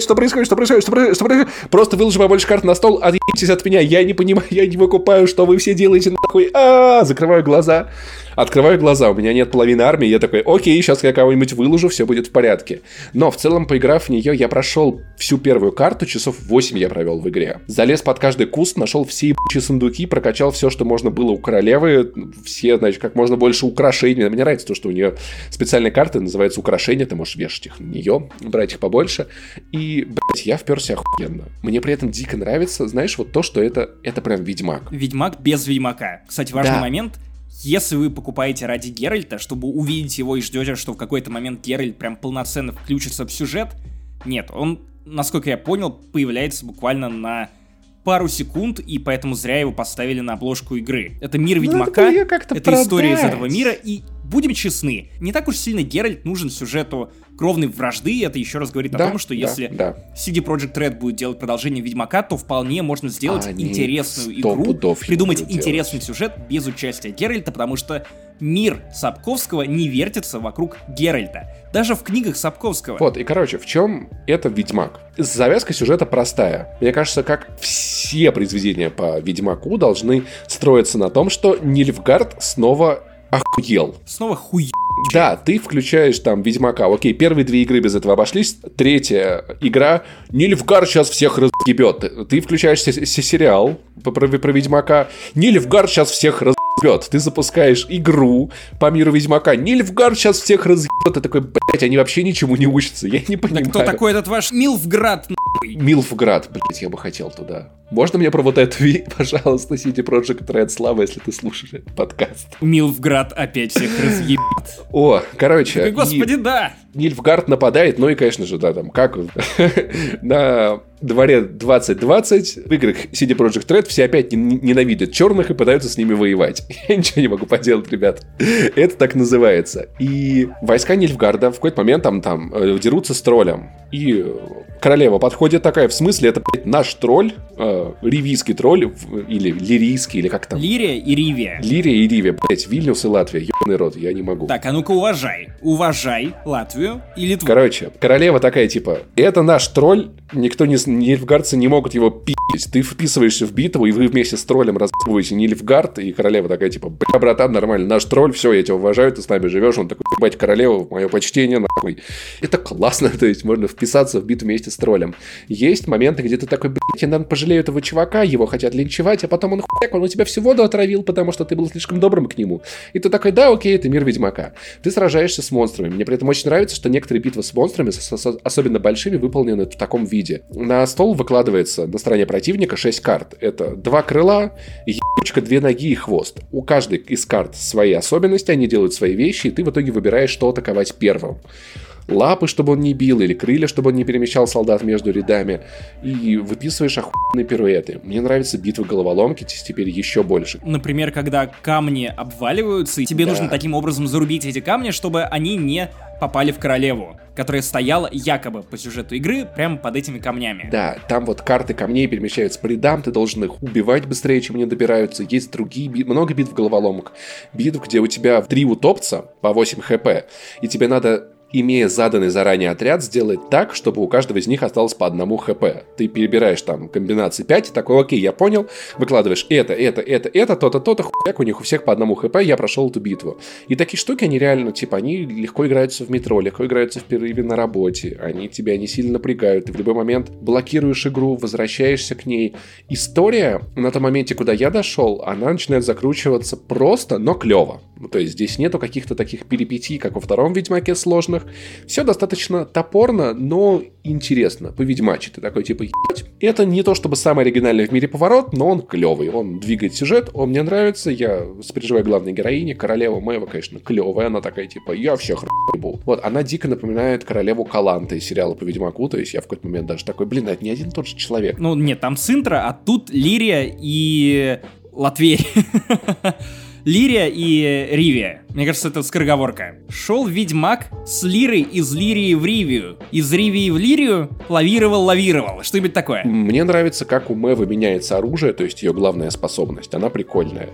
что происходит, что происходит, что происходит, что происходит? Просто выложи побольше карт на стол, отъебитесь от меня, я не понимаю, я не выкупаю, что вы все делаете, нахуй, а закрываю глаза. Открываю глаза, у меня нет половины армии, я такой, окей, сейчас я кого-нибудь выложу, все будет в порядке. Но в целом, поиграв в нее, я прошел всю первую карту, часов 8 я провел в игре. Залез под каждый куст, нашел все ебучие сундуки, прокачал все, что можно было у королевы, все, значит, как можно больше украшений. Мне нравится то, что у нее специальные карты, называются украшения, ты можешь вешать их на нее, брать их побольше. И, блядь, я вперся охуенно. Мне при этом дико нравится, знаешь, вот то, что это, это прям Ведьмак. Ведьмак без Ведьмака. Кстати, важный да. момент, если вы покупаете ради Геральта, чтобы увидеть его и ждете, что в какой-то момент Геральт прям полноценно включится в сюжет, нет, он, насколько я понял, появляется буквально на пару секунд, и поэтому зря его поставили на обложку игры. Это мир ну, Ведьмака, это, это история из этого мира, и будем честны, не так уж сильно Геральт нужен сюжету кровной вражды, это еще раз говорит да, о том, что да, если да. CD Projekt Red будет делать продолжение Ведьмака, то вполне можно сделать Они интересную игру, придумать интересный делать. сюжет без участия Геральта, потому что мир Сапковского не вертится вокруг Геральта. Даже в книгах Сапковского. Вот, и короче, в чем это Ведьмак? Завязка сюжета простая. Мне кажется, как все произведения по Ведьмаку должны строиться на том, что Нильфгард снова охуел. Снова хуй. Да, ты включаешь там Ведьмака. Окей, первые две игры без этого обошлись. Третья игра. Нильфгар сейчас всех разъебет. Ты включаешь сериал про, про Ведьмака. Нильфгар сейчас всех разъебет. Ты запускаешь игру по миру Ведьмака. Нильфгар сейчас всех разъебет. Ты такой, блять, они вообще ничему не учатся. Я не понимаю. Да кто такой этот ваш Милфград? Милфград, блять, я бы хотел туда. Можно мне про вот эту, пожалуйста, CD Project Red, Слава, если ты слушаешь этот подкаст? Милфград опять всех разъебет. О, короче. Господи, да! Нильфгард нападает, ну и, конечно же, да, там, как на дворе 2020 в играх CD Project Red все опять ненавидят черных и пытаются с ними воевать. Я ничего не могу поделать, ребят. Это так называется. И войска Нильфгарда в какой-то момент там, там э, дерутся с троллем. И королева подходит такая, в смысле, это, блядь, наш тролль, э, ривийский тролль, или лирийский, или как там? Лирия и Ривия. Лирия и Ривия, блядь, Вильнюс и Латвия, ебаный рот, я не могу. Так, а ну-ка уважай. Уважай Латвию и Литву. Короче, королева такая, типа, это наш тролль, никто не, нильфгардцы не могут его пи***ть. Ты вписываешься в битву, и вы вместе с троллем разбиваете Нильфгард, и королева такая, типа, бля, братан, нормально, наш тролль, все, я тебя уважаю, ты с нами живешь. Он такой, ебать, королева, мое почтение, нахуй. Это классно, то есть можно вписаться в битву вместе с троллем. Есть моменты, где ты такой, блядь, я, наверное, пожалею этого чувака, его хотят линчевать, а потом он хуяк, он у тебя всю воду отравил, потому что ты был слишком добрым к нему. И ты такой, да, окей, это мир Ведьмака. Ты сражаешься с монстрами. Мне при этом очень нравится, что некоторые битвы с монстрами, особенно большими, выполнены в таком виде. На стол выкладывается на стороне противника 6 карт. Это два крыла, ебучка, две ноги и хвост. У каждой из карт свои особенности, они делают свои вещи, и ты в итоге выбираешь, что атаковать первым. Лапы, чтобы он не бил, или крылья, чтобы он не перемещал солдат между рядами, и выписываешь охуенные пируэты. Мне нравятся битвы головоломки, теперь еще больше. Например, когда камни обваливаются, и тебе да. нужно таким образом зарубить эти камни, чтобы они не попали в королеву, которая стояла якобы по сюжету игры прямо под этими камнями. Да, там вот карты камней перемещаются по рядам, ты должен их убивать быстрее, чем они добираются. Есть другие, много битв головоломок. Битв, где у тебя три утопца по 8 хп, и тебе надо имея заданный заранее отряд, сделать так, чтобы у каждого из них осталось по одному хп. Ты перебираешь там комбинации 5 и такой, окей, я понял, выкладываешь это, это, это, это, то-то, то-то, хуяк, у них у всех по одному хп, я прошел эту битву. И такие штуки, они реально, типа, они легко играются в метро, легко играются в перерыве на работе, они тебя не сильно напрягают, ты в любой момент блокируешь игру, возвращаешься к ней. История на том моменте, куда я дошел, она начинает закручиваться просто, но клево. Ну, то есть здесь нету каких-то таких перипетий, как во втором Ведьмаке сложных. Все достаточно топорно, но интересно. По Ведьмаче ты такой типа ебать. Это не то чтобы самый оригинальный в мире поворот, но он клевый. Он двигает сюжет, он мне нравится. Я сопереживаю главной героине. Королева Мэва, конечно, клевая. Она такая типа я всех ебу. Вот, она дико напоминает королеву Каланты из сериала по Ведьмаку. То есть я в какой-то момент даже такой, блин, это не один и тот же человек. Ну нет, там Синтра, а тут Лирия и Латвия. Лирия и Ривия. Мне кажется, это скороговорка. Шел ведьмак с лирой из Лирии в Ривию. Из Ривии в Лирию лавировал-лавировал. Что-нибудь такое. Мне нравится, как у Мэвы меняется оружие, то есть ее главная способность. Она прикольная.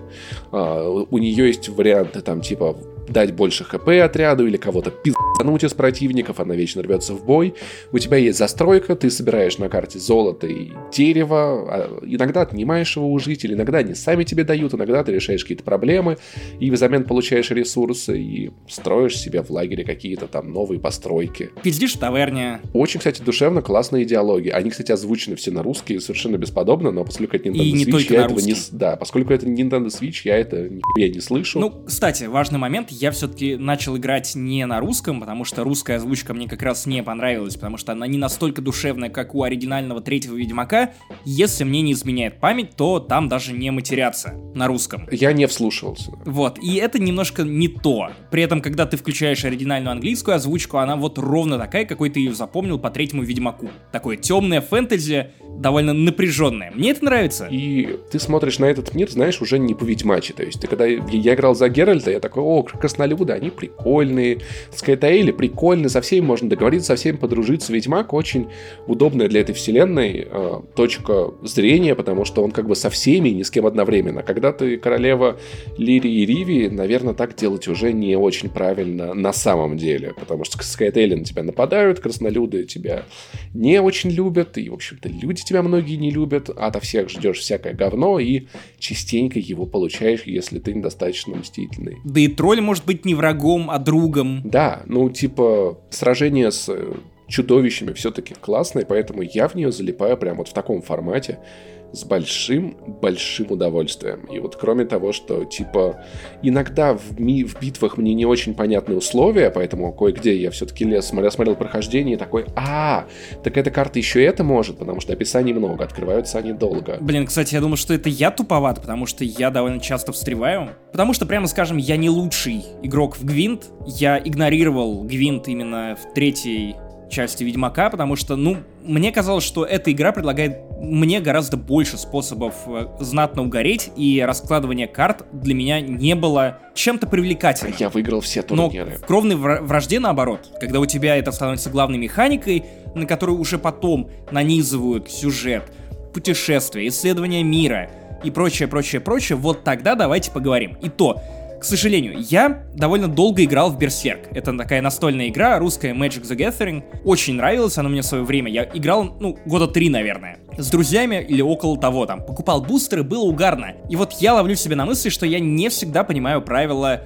А, у нее есть варианты там типа дать больше хп отряду или кого-то пиздануть из противников, она вечно рвется в бой. У тебя есть застройка, ты собираешь на карте золото и дерево, а иногда отнимаешь его у жителей, иногда они сами тебе дают, иногда ты решаешь какие-то проблемы, и взамен получаешь ресурсы, и строишь себе в лагере какие-то там новые постройки. Пиздишь в таверне. Очень, кстати, душевно, классные диалоги. Они, кстати, озвучены все на русский, совершенно бесподобно, но поскольку это Nintendo и Switch, я этого не... Да, поскольку это Nintendo Switch, я это нихуя не слышу. Ну, кстати, важный момент, я все-таки начал играть не на русском, потому что русская озвучка мне как раз не понравилась, потому что она не настолько душевная, как у оригинального третьего Ведьмака. Если мне не изменяет память, то там даже не матерятся на русском. Я не вслушивался. Вот, и это немножко не то. При этом, когда ты включаешь оригинальную английскую озвучку, она вот ровно такая, какой ты ее запомнил по третьему Ведьмаку. Такое темное фэнтези, довольно напряженное. Мне это нравится. И ты смотришь на этот мир, знаешь, уже не по Ведьмаче. То есть, ты когда я играл за Геральта, я такой, о, краснолюды, они прикольные. Скайтаэли прикольные, со всеми можно договориться, со всеми подружиться. Ведьмак очень удобная для этой вселенной э, точка зрения, потому что он как бы со всеми ни с кем одновременно. Когда ты королева Лири и Риви, наверное, так делать уже не очень правильно на самом деле, потому что Скайтейли на тебя нападают, краснолюды тебя не очень любят, и, в общем-то, люди тебя многие не любят, а ото всех ждешь всякое говно, и частенько его получаешь, если ты недостаточно мстительный. Да и тролль может быть не врагом, а другом. Да, ну, типа, сражение с чудовищами все-таки классное, поэтому я в нее залипаю прямо вот в таком формате с большим-большим удовольствием. И вот кроме того, что, типа, иногда в, ми в битвах мне не очень понятны условия, поэтому кое-где я все-таки лез, смотрел, смотрел прохождение и такой, а, так эта карта еще это может, потому что описаний много, открываются они долго. Блин, кстати, я думаю, что это я туповат, потому что я довольно часто встреваю. Потому что, прямо скажем, я не лучший игрок в Гвинт. Я игнорировал Гвинт именно в третьей части Ведьмака, потому что, ну, мне казалось, что эта игра предлагает мне гораздо больше способов э, знатно угореть, и раскладывание карт для меня не было чем-то привлекательным. Я выиграл все турниры. Но в кровной вражде наоборот, когда у тебя это становится главной механикой, на которую уже потом нанизывают сюжет, путешествия, исследования мира и прочее, прочее, прочее, вот тогда давайте поговорим. И то, к сожалению, я довольно долго играл в Берсерк. Это такая настольная игра, русская Magic the Gathering. Очень нравилась она мне в свое время. Я играл, ну, года три, наверное. С друзьями или около того там. Покупал бустеры, было угарно. И вот я ловлю себе на мысли, что я не всегда понимаю правила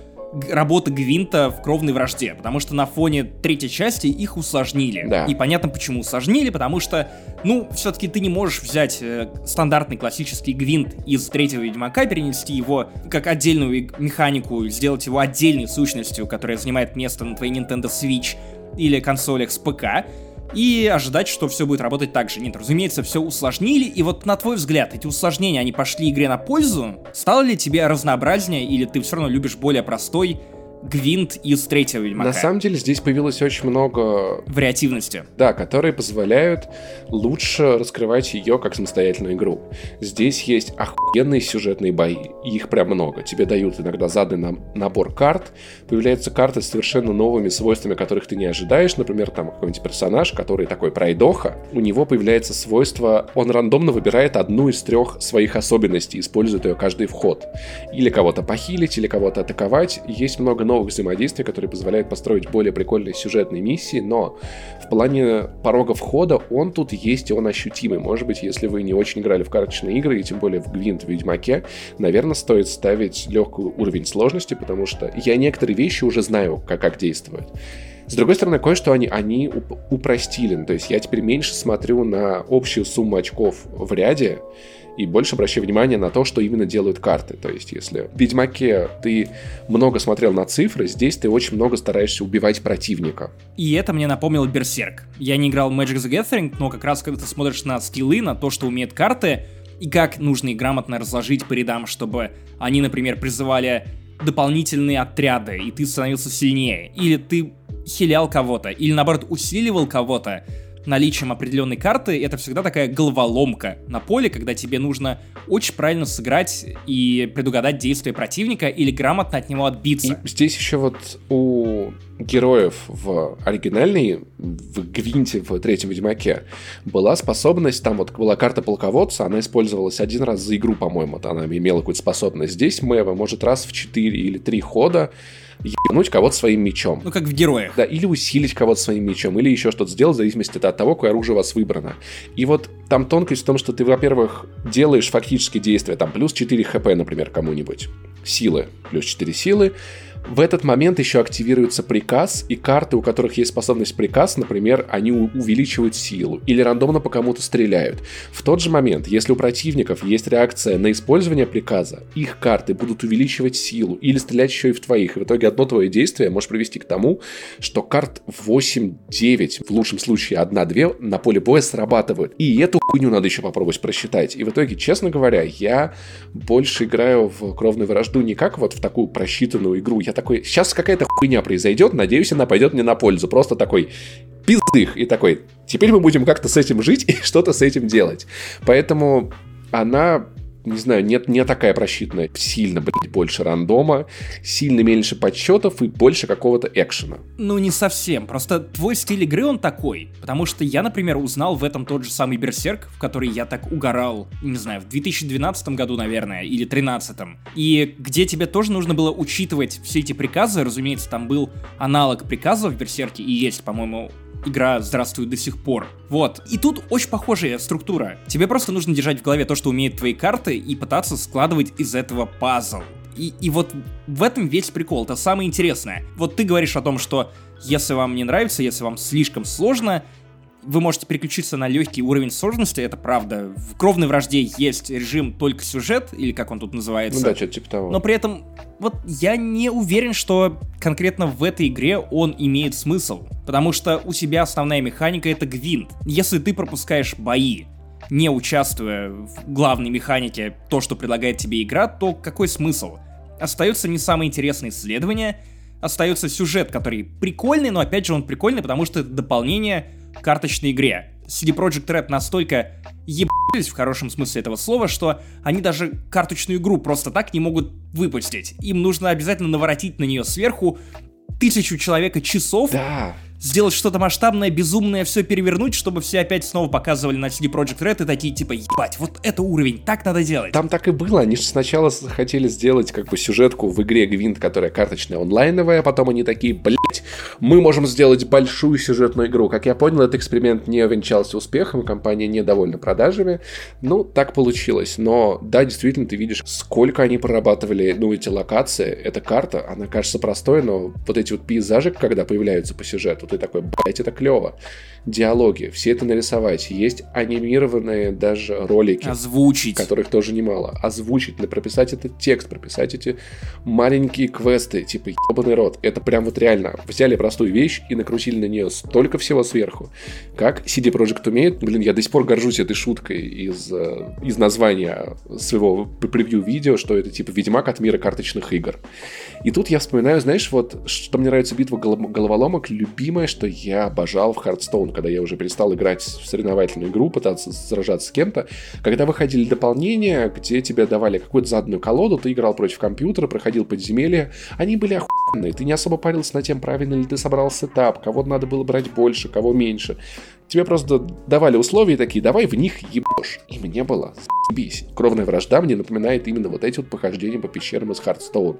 работа Гвинта в кровной вражде, потому что на фоне третьей части их усложнили. Да. И понятно, почему усложнили, потому что, ну, все-таки ты не можешь взять э, стандартный классический Гвинт из третьего Ведьмака, перенести его как отдельную механику, сделать его отдельной сущностью, которая занимает место на твоей Nintendo Switch или консолях с ПК, и ожидать, что все будет работать так же. Нет, разумеется, все усложнили, и вот на твой взгляд, эти усложнения, они пошли игре на пользу? Стало ли тебе разнообразнее, или ты все равно любишь более простой Гвинт из третьего Ведьмака. На самом деле здесь появилось очень много... Вариативности. Да, которые позволяют лучше раскрывать ее как самостоятельную игру. Здесь есть охуенные сюжетные бои, и их прям много. Тебе дают иногда заданный набор карт, появляются карты с совершенно новыми свойствами, которых ты не ожидаешь. Например, там какой-нибудь персонаж, который такой пройдоха, у него появляется свойство, он рандомно выбирает одну из трех своих особенностей, использует ее каждый вход. Или кого-то похилить, или кого-то атаковать. Есть много новых взаимодействий, которые позволяют построить более прикольные сюжетные миссии, но в плане порога входа он тут есть, и он ощутимый. Может быть, если вы не очень играли в карточные игры, и тем более в Гвинт в Ведьмаке, наверное, стоит ставить легкий уровень сложности, потому что я некоторые вещи уже знаю, как, как действуют. С другой стороны, кое-что они, они упростили. То есть я теперь меньше смотрю на общую сумму очков в ряде, и больше обращаю внимание на то, что именно делают карты. То есть, если в Ведьмаке ты много смотрел на цифры, здесь ты очень много стараешься убивать противника. И это мне напомнил Берсерк. Я не играл в Magic the Gathering, но как раз когда ты смотришь на скиллы, на то, что умеют карты, и как нужно их грамотно разложить по рядам, чтобы они, например, призывали дополнительные отряды, и ты становился сильнее. Или ты хилял кого-то, или наоборот усиливал кого-то, наличием определенной карты, это всегда такая головоломка на поле, когда тебе нужно очень правильно сыграть и предугадать действия противника или грамотно от него отбиться. И здесь еще вот у героев в оригинальной, в Гвинте, в третьем Ведьмаке, была способность, там вот была карта полководца, она использовалась один раз за игру, по-моему, она имела какую-то способность. Здесь Мэва может раз в 4 или 3 хода ебануть кого-то своим мечом. Ну, как в героях. Да, или усилить кого-то своим мечом, или еще что-то сделать, в зависимости от того, какое оружие у вас выбрано. И вот там тонкость в том, что ты, во-первых, делаешь фактически действия, там, плюс 4 хп, например, кому-нибудь. Силы, плюс 4 силы. В этот момент еще активируется приказ, и карты, у которых есть способность приказ, например, они увеличивают силу или рандомно по кому-то стреляют. В тот же момент, если у противников есть реакция на использование приказа, их карты будут увеличивать силу или стрелять еще и в твоих. И в итоге одно твое действие может привести к тому, что карт 8-9, в лучшем случае 1-2 на поле боя срабатывают. И эту хуйню надо еще попробовать просчитать. И в итоге, честно говоря, я больше играю в кровную вражду не как вот в такую просчитанную игру. Я такой, сейчас какая-то хуйня произойдет, надеюсь, она пойдет мне на пользу. Просто такой пиздых и такой, теперь мы будем как-то с этим жить и что-то с этим делать. Поэтому она не знаю, нет, не такая просчитанная. Сильно, блядь, больше рандома, сильно меньше подсчетов и больше какого-то экшена. Ну, не совсем. Просто твой стиль игры, он такой. Потому что я, например, узнал в этом тот же самый Берсерк, в который я так угорал, не знаю, в 2012 году, наверное, или 2013. И где тебе тоже нужно было учитывать все эти приказы. Разумеется, там был аналог приказов в Берсерке, и есть, по-моему, игра здравствует до сих пор. Вот. И тут очень похожая структура. Тебе просто нужно держать в голове то, что умеют твои карты, и пытаться складывать из этого пазл. И, и вот в этом весь прикол, это самое интересное. Вот ты говоришь о том, что если вам не нравится, если вам слишком сложно, вы можете переключиться на легкий уровень сложности, это правда. В кровной вражде есть режим только сюжет, или как он тут называется. Ну да, что-то типа того. Но при этом, вот я не уверен, что конкретно в этой игре он имеет смысл. Потому что у тебя основная механика это гвинт. Если ты пропускаешь бои, не участвуя в главной механике, то, что предлагает тебе игра, то какой смысл? Остаются не самые интересные исследования, остается сюжет, который прикольный, но опять же он прикольный, потому что это дополнение карточной игре. CD Projekt Red настолько ебались в хорошем смысле этого слова, что они даже карточную игру просто так не могут выпустить. Им нужно обязательно наворотить на нее сверху тысячу человека часов, да сделать что-то масштабное, безумное, все перевернуть, чтобы все опять снова показывали на CD Project Red и такие типа, ебать, вот это уровень, так надо делать. Там так и было, они же сначала хотели сделать как бы сюжетку в игре Гвинт, которая карточная онлайновая, а потом они такие, блять, мы можем сделать большую сюжетную игру. Как я понял, этот эксперимент не увенчался успехом, компания недовольна продажами. Ну, так получилось. Но да, действительно, ты видишь, сколько они прорабатывали, ну, эти локации. Эта карта, она кажется простой, но вот эти вот пейзажи, когда появляются по сюжету, ты такой, блять, это клево. Диалоги, все это нарисовать. Есть анимированные даже ролики. Озвучить. Которых тоже немало. Озвучить, прописать этот текст, прописать эти маленькие квесты, типа ебаный рот. Это прям вот реально. Взяли простую вещь и накрутили на нее столько всего сверху, как CD Projekt умеет. Блин, я до сих пор горжусь этой шуткой из, э, из названия своего превью-видео, что это типа Ведьмак от мира карточных игр. И тут я вспоминаю, знаешь, вот, что мне нравится битва головоломок, любимое, что я обожал в Hearthstone, когда я уже перестал играть в соревновательную игру, пытаться сражаться с кем-то. Когда выходили дополнения, где тебе давали какую-то заданную колоду, ты играл против компьютера, проходил подземелья, они были охуенные, ты не особо парился на тем, правильно ли ты собрал сетап, кого надо было брать больше, кого меньше. Тебе просто давали условия такие, давай в них ебешь. И мне было бись. Кровная вражда мне напоминает именно вот эти вот похождения по пещерам из Hearthstone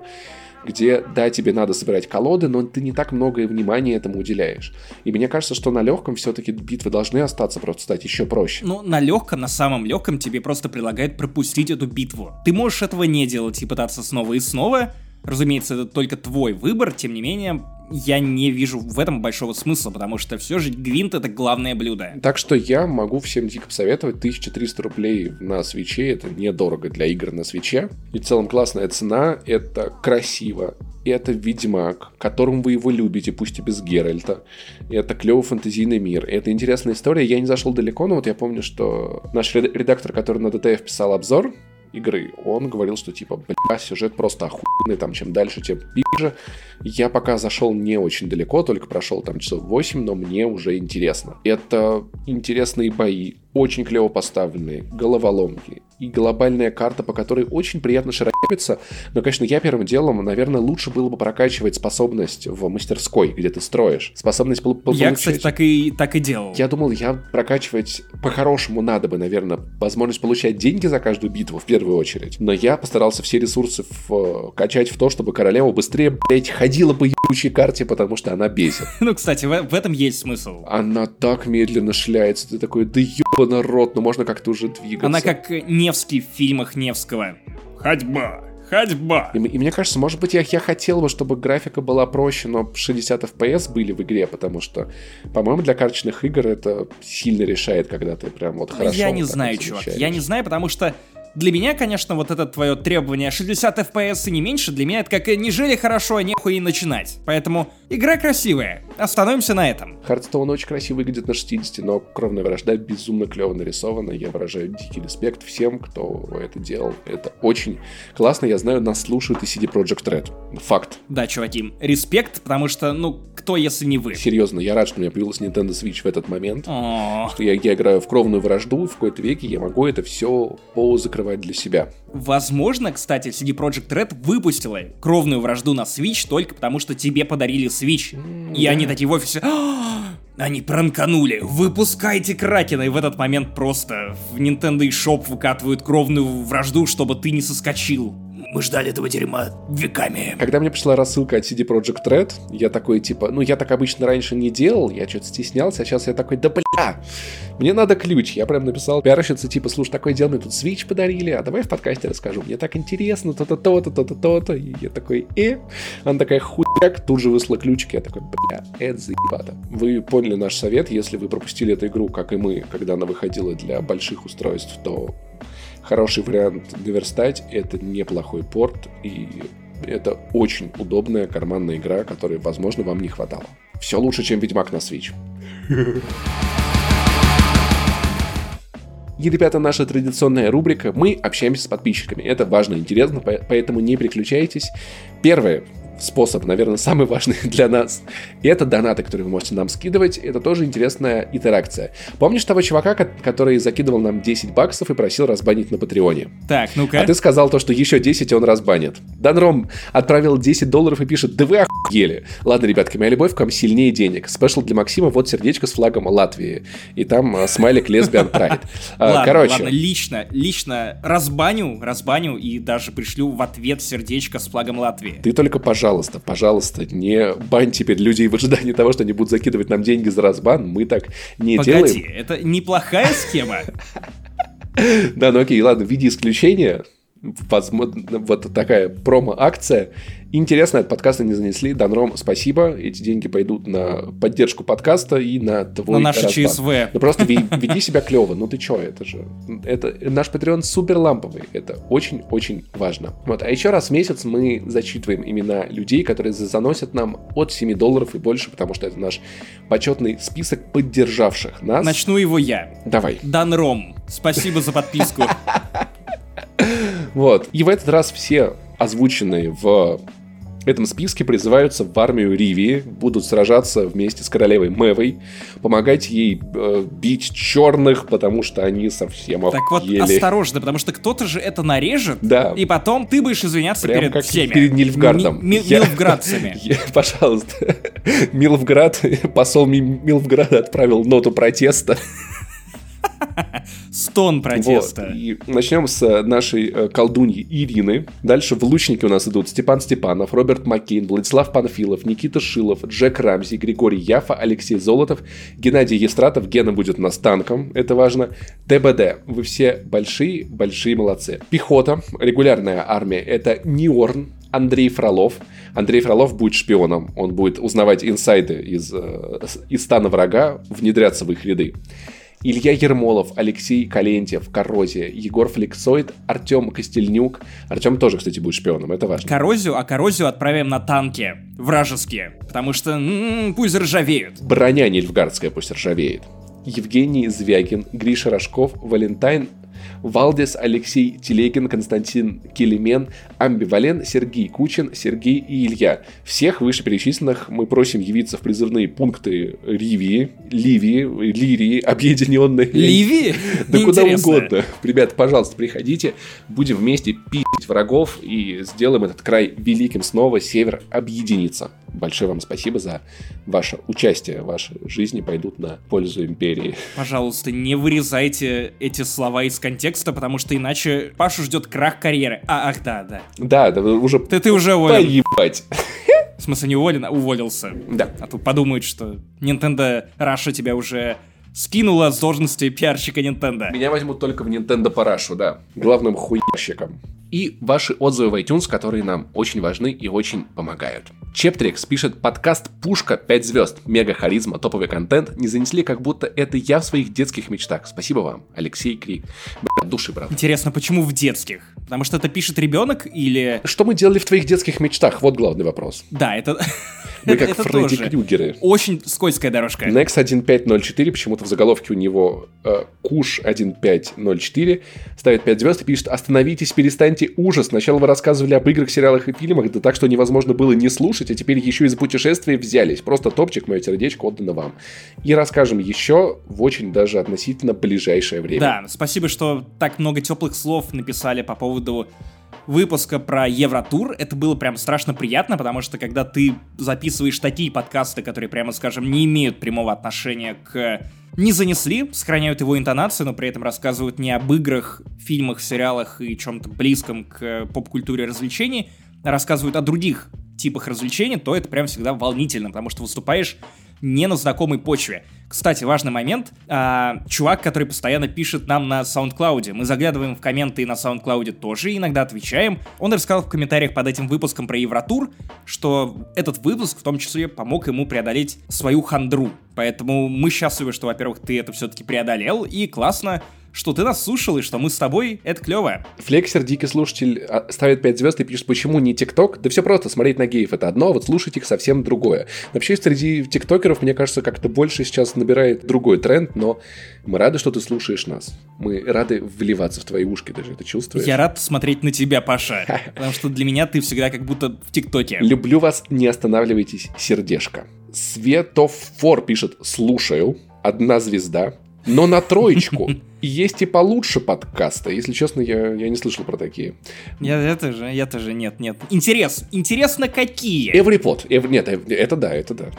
где, да, тебе надо собирать колоды, но ты не так много внимания этому уделяешь. И мне кажется, что на легком все-таки битвы должны остаться, просто стать еще проще. Ну, на легком, на самом легком тебе просто предлагают пропустить эту битву. Ты можешь этого не делать и пытаться снова и снова, Разумеется, это только твой выбор, тем не менее, я не вижу в этом большого смысла, потому что все же гвинт это главное блюдо. Так что я могу всем дико посоветовать. 1300 рублей на свече это недорого для игр на свече. И в целом классная цена, это красиво, это Ведьмак, которым вы его любите, пусть и без Геральта. Это клевый фэнтезийный мир. Это интересная история. Я не зашел далеко, но вот я помню, что наш редактор, который на ДТФ писал обзор игры, он говорил, что типа, бля, сюжет просто охуенный, там чем дальше, тем пиже. Я пока зашел не очень далеко, только прошел там часов 8, но мне уже интересно. Это интересные бои, очень клево поставленные, головоломки и глобальная карта, по которой очень приятно шарапиться. Но, конечно, я первым делом, наверное, лучше было бы прокачивать способность в мастерской, где ты строишь. Способность пол- получать. Я, кстати, так и, так и делал. Я думал, я прокачивать по-хорошему надо бы, наверное, возможность получать деньги за каждую битву в первую очередь. Но я постарался все ресурсы вкачать в то, чтобы королева быстрее, блять, ходила по ебучей карте, потому что она бесит. Ну, кстати, в, в этом есть смысл. Она так медленно шляется, ты такой, да ебаный народ, ну можно как-то уже двигаться. Она как Невский в фильмах Невского. Ходьба, ходьба. И, и мне кажется, может быть, я, я хотел бы, чтобы графика была проще, но 60 FPS были в игре, потому что, по-моему, для карточных игр это сильно решает, когда ты прям вот хорошо... Я не знаю, чувак, я не знаю, потому что для меня, конечно, вот это твое требование 60 FPS и не меньше, для меня это как не жили хорошо, а нехуй и начинать. Поэтому игра красивая. Остановимся на этом. Hearthstone очень красиво выглядит на 60, но Кровная Вражда безумно клево нарисована. Я выражаю дикий респект всем, кто это делал. Это очень классно. Я знаю, нас слушают и CD Projekt Red. Факт. Да, чуваки, респект, потому что, ну, кто, если не вы? Серьезно, я рад, что у меня появилась Nintendo Switch в этот момент. Что я, я играю в Кровную Вражду, в какой-то веке я могу это все позакрывать для себя. Возможно, кстати, CD Project Red выпустила Кровную Вражду на Switch только потому, что тебе подарили Switch. Mm, и да. они такие в офисе... Они пранканули, выпускайте Кракена, и в этот момент просто в Nintendo eShop выкатывают кровную вражду, чтобы ты не соскочил. Мы ждали этого дерьма веками. Когда мне пришла рассылка от CD Project Red, я такой, типа, ну, я так обычно раньше не делал, я что-то стеснялся, а сейчас я такой, да бля, мне надо ключ. Я прям написал пиарщице, типа, слушай, такое дело, мне тут Switch подарили, а давай в подкасте расскажу. Мне так интересно, то-то, то-то, то-то, то-то. И я такой, э? Она такая, хуяк, тут же высла ключик. Я такой, бля, это заебато. Вы поняли наш совет, если вы пропустили эту игру, как и мы, когда она выходила для больших устройств, то хороший вариант наверстать. Это неплохой порт, и это очень удобная карманная игра, которой, возможно, вам не хватало. Все лучше, чем Ведьмак на Switch. И, ребята, наша традиционная рубрика «Мы общаемся с подписчиками». Это важно и интересно, поэтому не переключайтесь. Первое способ, наверное, самый важный для нас. И это донаты, которые вы можете нам скидывать. Это тоже интересная интеракция. Помнишь того чувака, который закидывал нам 10 баксов и просил разбанить на Патреоне? Так, ну-ка. А ты сказал то, что еще 10 он разбанит. Данром отправил 10 долларов и пишет, да вы охуели. Ладно, ребятки, моя любовь к вам сильнее денег. Спешл для Максима, вот сердечко с флагом Латвии. И там а, смайлик Lesbian Pride. А, короче. Ладно, лично, лично разбаню, разбаню и даже пришлю в ответ сердечко с флагом Латвии. Ты только, пожалуйста, пожалуйста, пожалуйста, не бань теперь людей в ожидании того, что они будут закидывать нам деньги за разбан. Мы так не Погоди, делаем. Погоди, это неплохая схема. Да, ну окей, ладно, в виде исключения, возможно, вот такая промо-акция, Интересно, от подкаста не занесли. Данром, спасибо. Эти деньги пойдут на поддержку подкаста и на твой На наше ЧСВ. Ну просто веди себя клево. Ну ты чё, это же... Это наш Patreon супер ламповый. Это очень-очень важно. Вот. А еще раз в месяц мы зачитываем имена людей, которые заносят нам от 7 долларов и больше, потому что это наш почетный список поддержавших нас. Начну его я. Давай. Данром, спасибо за подписку. Вот. И в этот раз все озвученные в этом списке призываются в армию Ривии, будут сражаться вместе с королевой Мэвой, помогать ей э, бить черных, потому что они совсем Так вот, осторожно, потому что кто-то же это нарежет, да. и потом ты будешь извиняться Прям перед как всеми. перед Нильфгардом. Ми- ми- я... Милфградцами. Я, пожалуйста. Милфград, посол Милфграда отправил ноту протеста. Стон протеста. Вот. И начнем с нашей э, колдуньи Ирины. Дальше в лучнике у нас идут Степан Степанов, Роберт Маккейн, Владислав Панфилов, Никита Шилов, Джек Рамзи, Григорий Яфа, Алексей Золотов, Геннадий Естратов, Гена будет нас танком, это важно. ТБД. Вы все большие, большие молодцы. Пехота, регулярная армия, это Ниорн, Андрей Фролов. Андрей Фролов будет шпионом. Он будет узнавать инсайды из, э, из стана врага, внедряться в их ряды. Илья Ермолов, Алексей Калентьев, Коррозия, Егор Флексоид, Артем Костельнюк. Артем тоже, кстати, будет шпионом, это важно. Коррозию, а коррозию отправим на танки вражеские, потому что м-м, пусть ржавеют. Броня Нильфгардская пусть ржавеет. Евгений Звягин, Гриша Рожков, Валентайн Валдес, Алексей Телегин, Константин Келемен, Амбивален, Сергей Кучин, Сергей и Илья. Всех вышеперечисленных мы просим явиться в призывные пункты Ривии, Ливии, Лирии, объединенные. Ливии? Да куда угодно. Ребят, пожалуйста, приходите, будем вместе пить врагов и сделаем этот край великим снова, север объединится. Большое вам спасибо за ваше участие. Ваши жизни пойдут на пользу империи. Пожалуйста, не вырезайте эти слова из контекста, потому что иначе Пашу ждет крах карьеры. А, ах, да, да. Да, да, уже... Ты, ты уже уволен. Поебать. В смысле, не уволен, а уволился. Да. А тут подумают, что Nintendo Russia тебя уже скинула с должности пиарщика Nintendo. Меня возьмут только в Nintendo Парашу, да. Главным хуящиком. И ваши отзывы в iTunes, которые нам очень важны и очень помогают. Чептрикс пишет подкаст «Пушка 5 звезд». Мега харизма, топовый контент. Не занесли, как будто это я в своих детских мечтах. Спасибо вам, Алексей Крик. Бля, души, брат. Интересно, почему в детских? Потому что это пишет ребенок или... Что мы делали в твоих детских мечтах? Вот главный вопрос. Да, это... Мы как Фредди Крюгеры. Очень скользкая дорожка. Next 1504, почему-то в заголовке у него э, Куш 1504, ставит 5 звезд и пишет «Остановитесь, перестаньте ужас. Сначала вы рассказывали об играх, сериалах и фильмах, да так, что невозможно было не слушать, а теперь еще и за путешествия взялись. Просто топчик, мое сердечко отдано вам. И расскажем еще в очень даже относительно ближайшее время. Да, спасибо, что так много теплых слов написали по поводу выпуска про Евротур. Это было прям страшно приятно, потому что когда ты записываешь такие подкасты, которые, прямо скажем, не имеют прямого отношения к не занесли, сохраняют его интонацию, но при этом рассказывают не об играх, фильмах, сериалах и чем-то близком к поп-культуре развлечений, а рассказывают о других типах развлечений, то это прям всегда волнительно, потому что выступаешь не на знакомой почве. Кстати, важный момент. А, чувак, который постоянно пишет нам на SoundCloud. Мы заглядываем в комменты и на SoundCloud тоже иногда отвечаем. Он рассказал в комментариях под этим выпуском про Евротур, что этот выпуск в том числе помог ему преодолеть свою хандру. Поэтому мы счастливы, что, во-первых, ты это все-таки преодолел, и классно, что ты нас слушал и что мы с тобой, это клево. Флексер, дикий слушатель, а, ставит 5 звезд и пишет, почему не ТикТок? Да все просто, смотреть на геев это одно, а вот слушать их совсем другое. Вообще, среди тиктокеров, мне кажется, как-то больше сейчас набирает другой тренд, но мы рады, что ты слушаешь нас. Мы рады вливаться в твои ушки, даже это чувствуешь. Я рад смотреть на тебя, Паша, потому что для меня ты всегда как будто в ТикТоке. Люблю вас, не останавливайтесь, сердежко. Светофор пишет «слушаю», одна звезда, но на троечку. Есть и получше подкаста. Если честно, я, я не слышал про такие. Я, это же, я тоже, нет, нет. Интерес. Интересно, какие? Эврипод. Эв, нет, это да, это да.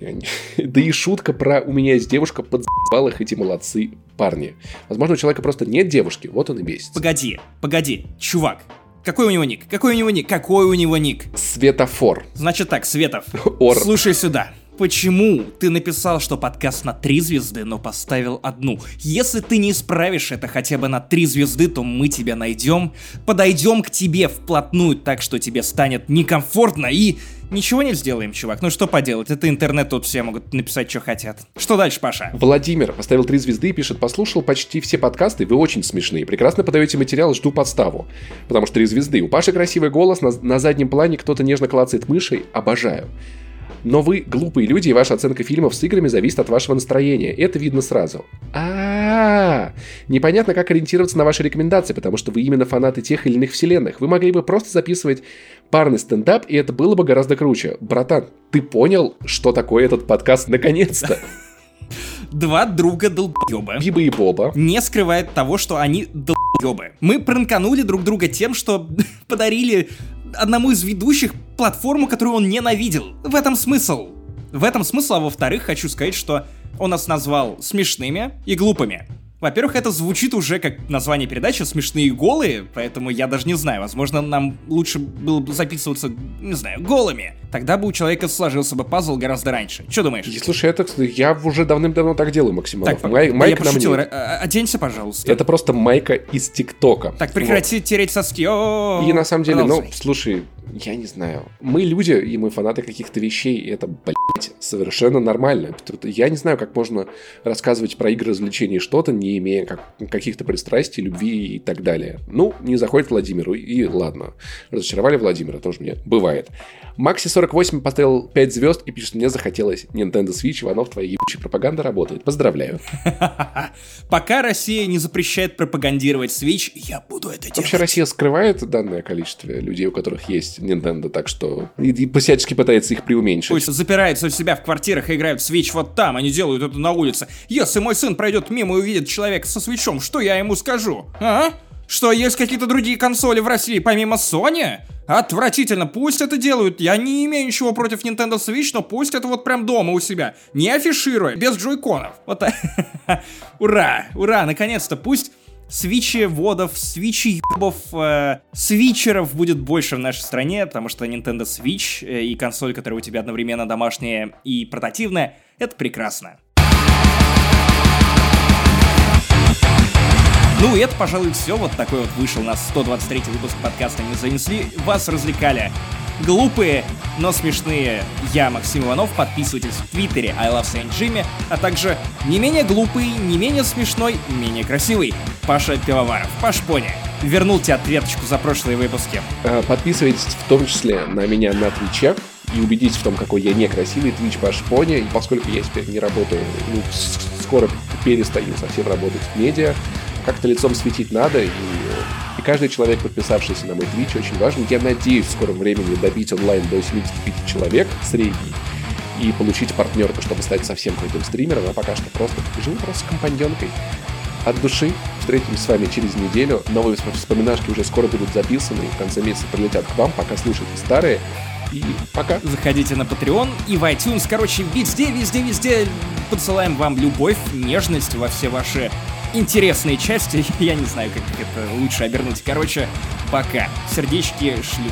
Не... Да и шутка про «у меня есть девушка, подзабал их эти молодцы парни». Возможно, у человека просто нет девушки, вот он и бесится. Погоди, погоди, чувак, какой у него ник? Какой у него ник? Какой у него ник? Светофор. Значит так, Светов. Ор. Слушай сюда. Почему ты написал, что подкаст на три звезды, но поставил одну? Если ты не исправишь это хотя бы на три звезды, то мы тебя найдем, подойдем к тебе вплотную так, что тебе станет некомфортно и ничего не сделаем, чувак. Ну что поделать, это интернет, тут все могут написать, что хотят. Что дальше, Паша? Владимир поставил три звезды и пишет, послушал почти все подкасты, вы очень смешные, прекрасно подаете материал, жду подставу. Потому что три звезды. У Паши красивый голос, на, на заднем плане кто-то нежно клацает мышей, обожаю. Но вы глупые люди, и ваша оценка фильмов с играми зависит от вашего настроения. Это видно сразу. А, непонятно, как ориентироваться на ваши рекомендации, потому что вы именно фанаты тех или иных вселенных. Вы могли бы просто записывать парный стендап, и это было бы гораздо круче. Братан, ты понял, что такое этот подкаст наконец-то? Два друга долбоеба. Биба и Боба. Не скрывает того, что они долбоебы. Мы пранканули друг друга тем, что подарили одному из ведущих платформу, которую он ненавидел. В этом смысл. В этом смысл, а во-вторых, хочу сказать, что он нас назвал смешными и глупыми. Во-первых, это звучит уже как название передачи «Смешные голые», поэтому я даже не знаю, возможно, нам лучше было бы записываться, не знаю, голыми. Тогда бы у человека сложился бы пазл гораздо раньше. Что думаешь? Слушай, это я уже давным-давно так делаю, Максималов. Так, Май, майка я пошутил, мне. А, оденься, пожалуйста. Это просто майка из ТикТока. Так, прекрати вот. тереть соски. О-о-о. И на самом деле, ну, слушай, я не знаю. Мы люди, и мы фанаты каких-то вещей, и это, блядь, совершенно нормально. Я не знаю, как можно рассказывать про игры развлечений что-то, не имея как, каких-то пристрастий, любви и так далее. Ну, не заходит Владимиру, и ладно. Разочаровали Владимира, тоже мне бывает. Макси48 поставил 5 звезд и пишет, мне захотелось Nintendo Switch, Иванов, твоя ебучая пропаганда работает. Поздравляю. Пока Россия не запрещает пропагандировать Switch, я буду это делать. Вообще Россия скрывает данное количество людей, у которых есть Nintendo, так что и, и всячески пытается их преуменьшить. Пусть запираются у себя в квартирах и играют в Switch вот там, они делают это на улице. Если мой сын пройдет мимо и увидит человека со свечом, что я ему скажу? А? Что, есть какие-то другие консоли в России помимо Sony? Отвратительно, пусть это делают. Я не имею ничего против Nintendo Switch, но пусть это вот прям дома у себя. Не афишируя, без джойконов. Вот Ура, ура, наконец-то, пусть свичи водов, свичи ебов, э, свичеров будет больше в нашей стране, потому что Nintendo Switch э, и консоль, которая у тебя одновременно домашняя и портативная, это прекрасно. Ну и это, пожалуй, все. Вот такой вот вышел у нас 123 выпуск подкаста «Не занесли». Вас развлекали глупые, но смешные я, Максим Иванов. Подписывайтесь в Твиттере I Love Saint Jimmy, а также не менее глупый, не менее смешной, менее красивый Паша Пивоваров. Паш Пони. Вернул тебе ответочку за прошлые выпуски. Э, подписывайтесь в том числе на меня на Твиче и убедитесь в том, какой я некрасивый Twitch Паш Пони. И поскольку я теперь не работаю, ну, скоро перестаю совсем работать в медиа, как-то лицом светить надо, и, и каждый человек, подписавшийся на мой Twitch, очень важен. Я надеюсь в скором времени добить онлайн до 75 человек средний и получить партнерку, чтобы стать совсем крутым стримером, а пока что просто живу просто с компаньонкой. От души встретимся с вами через неделю. Новые вспоминашки уже скоро будут записаны и в конце месяца прилетят к вам, пока слушайте старые. И пока. Заходите на Patreon и в iTunes. Короче, везде, везде, везде подсылаем вам любовь, нежность во все ваши интересные части. Я не знаю, как это лучше обернуть. Короче, пока. Сердечки шлю.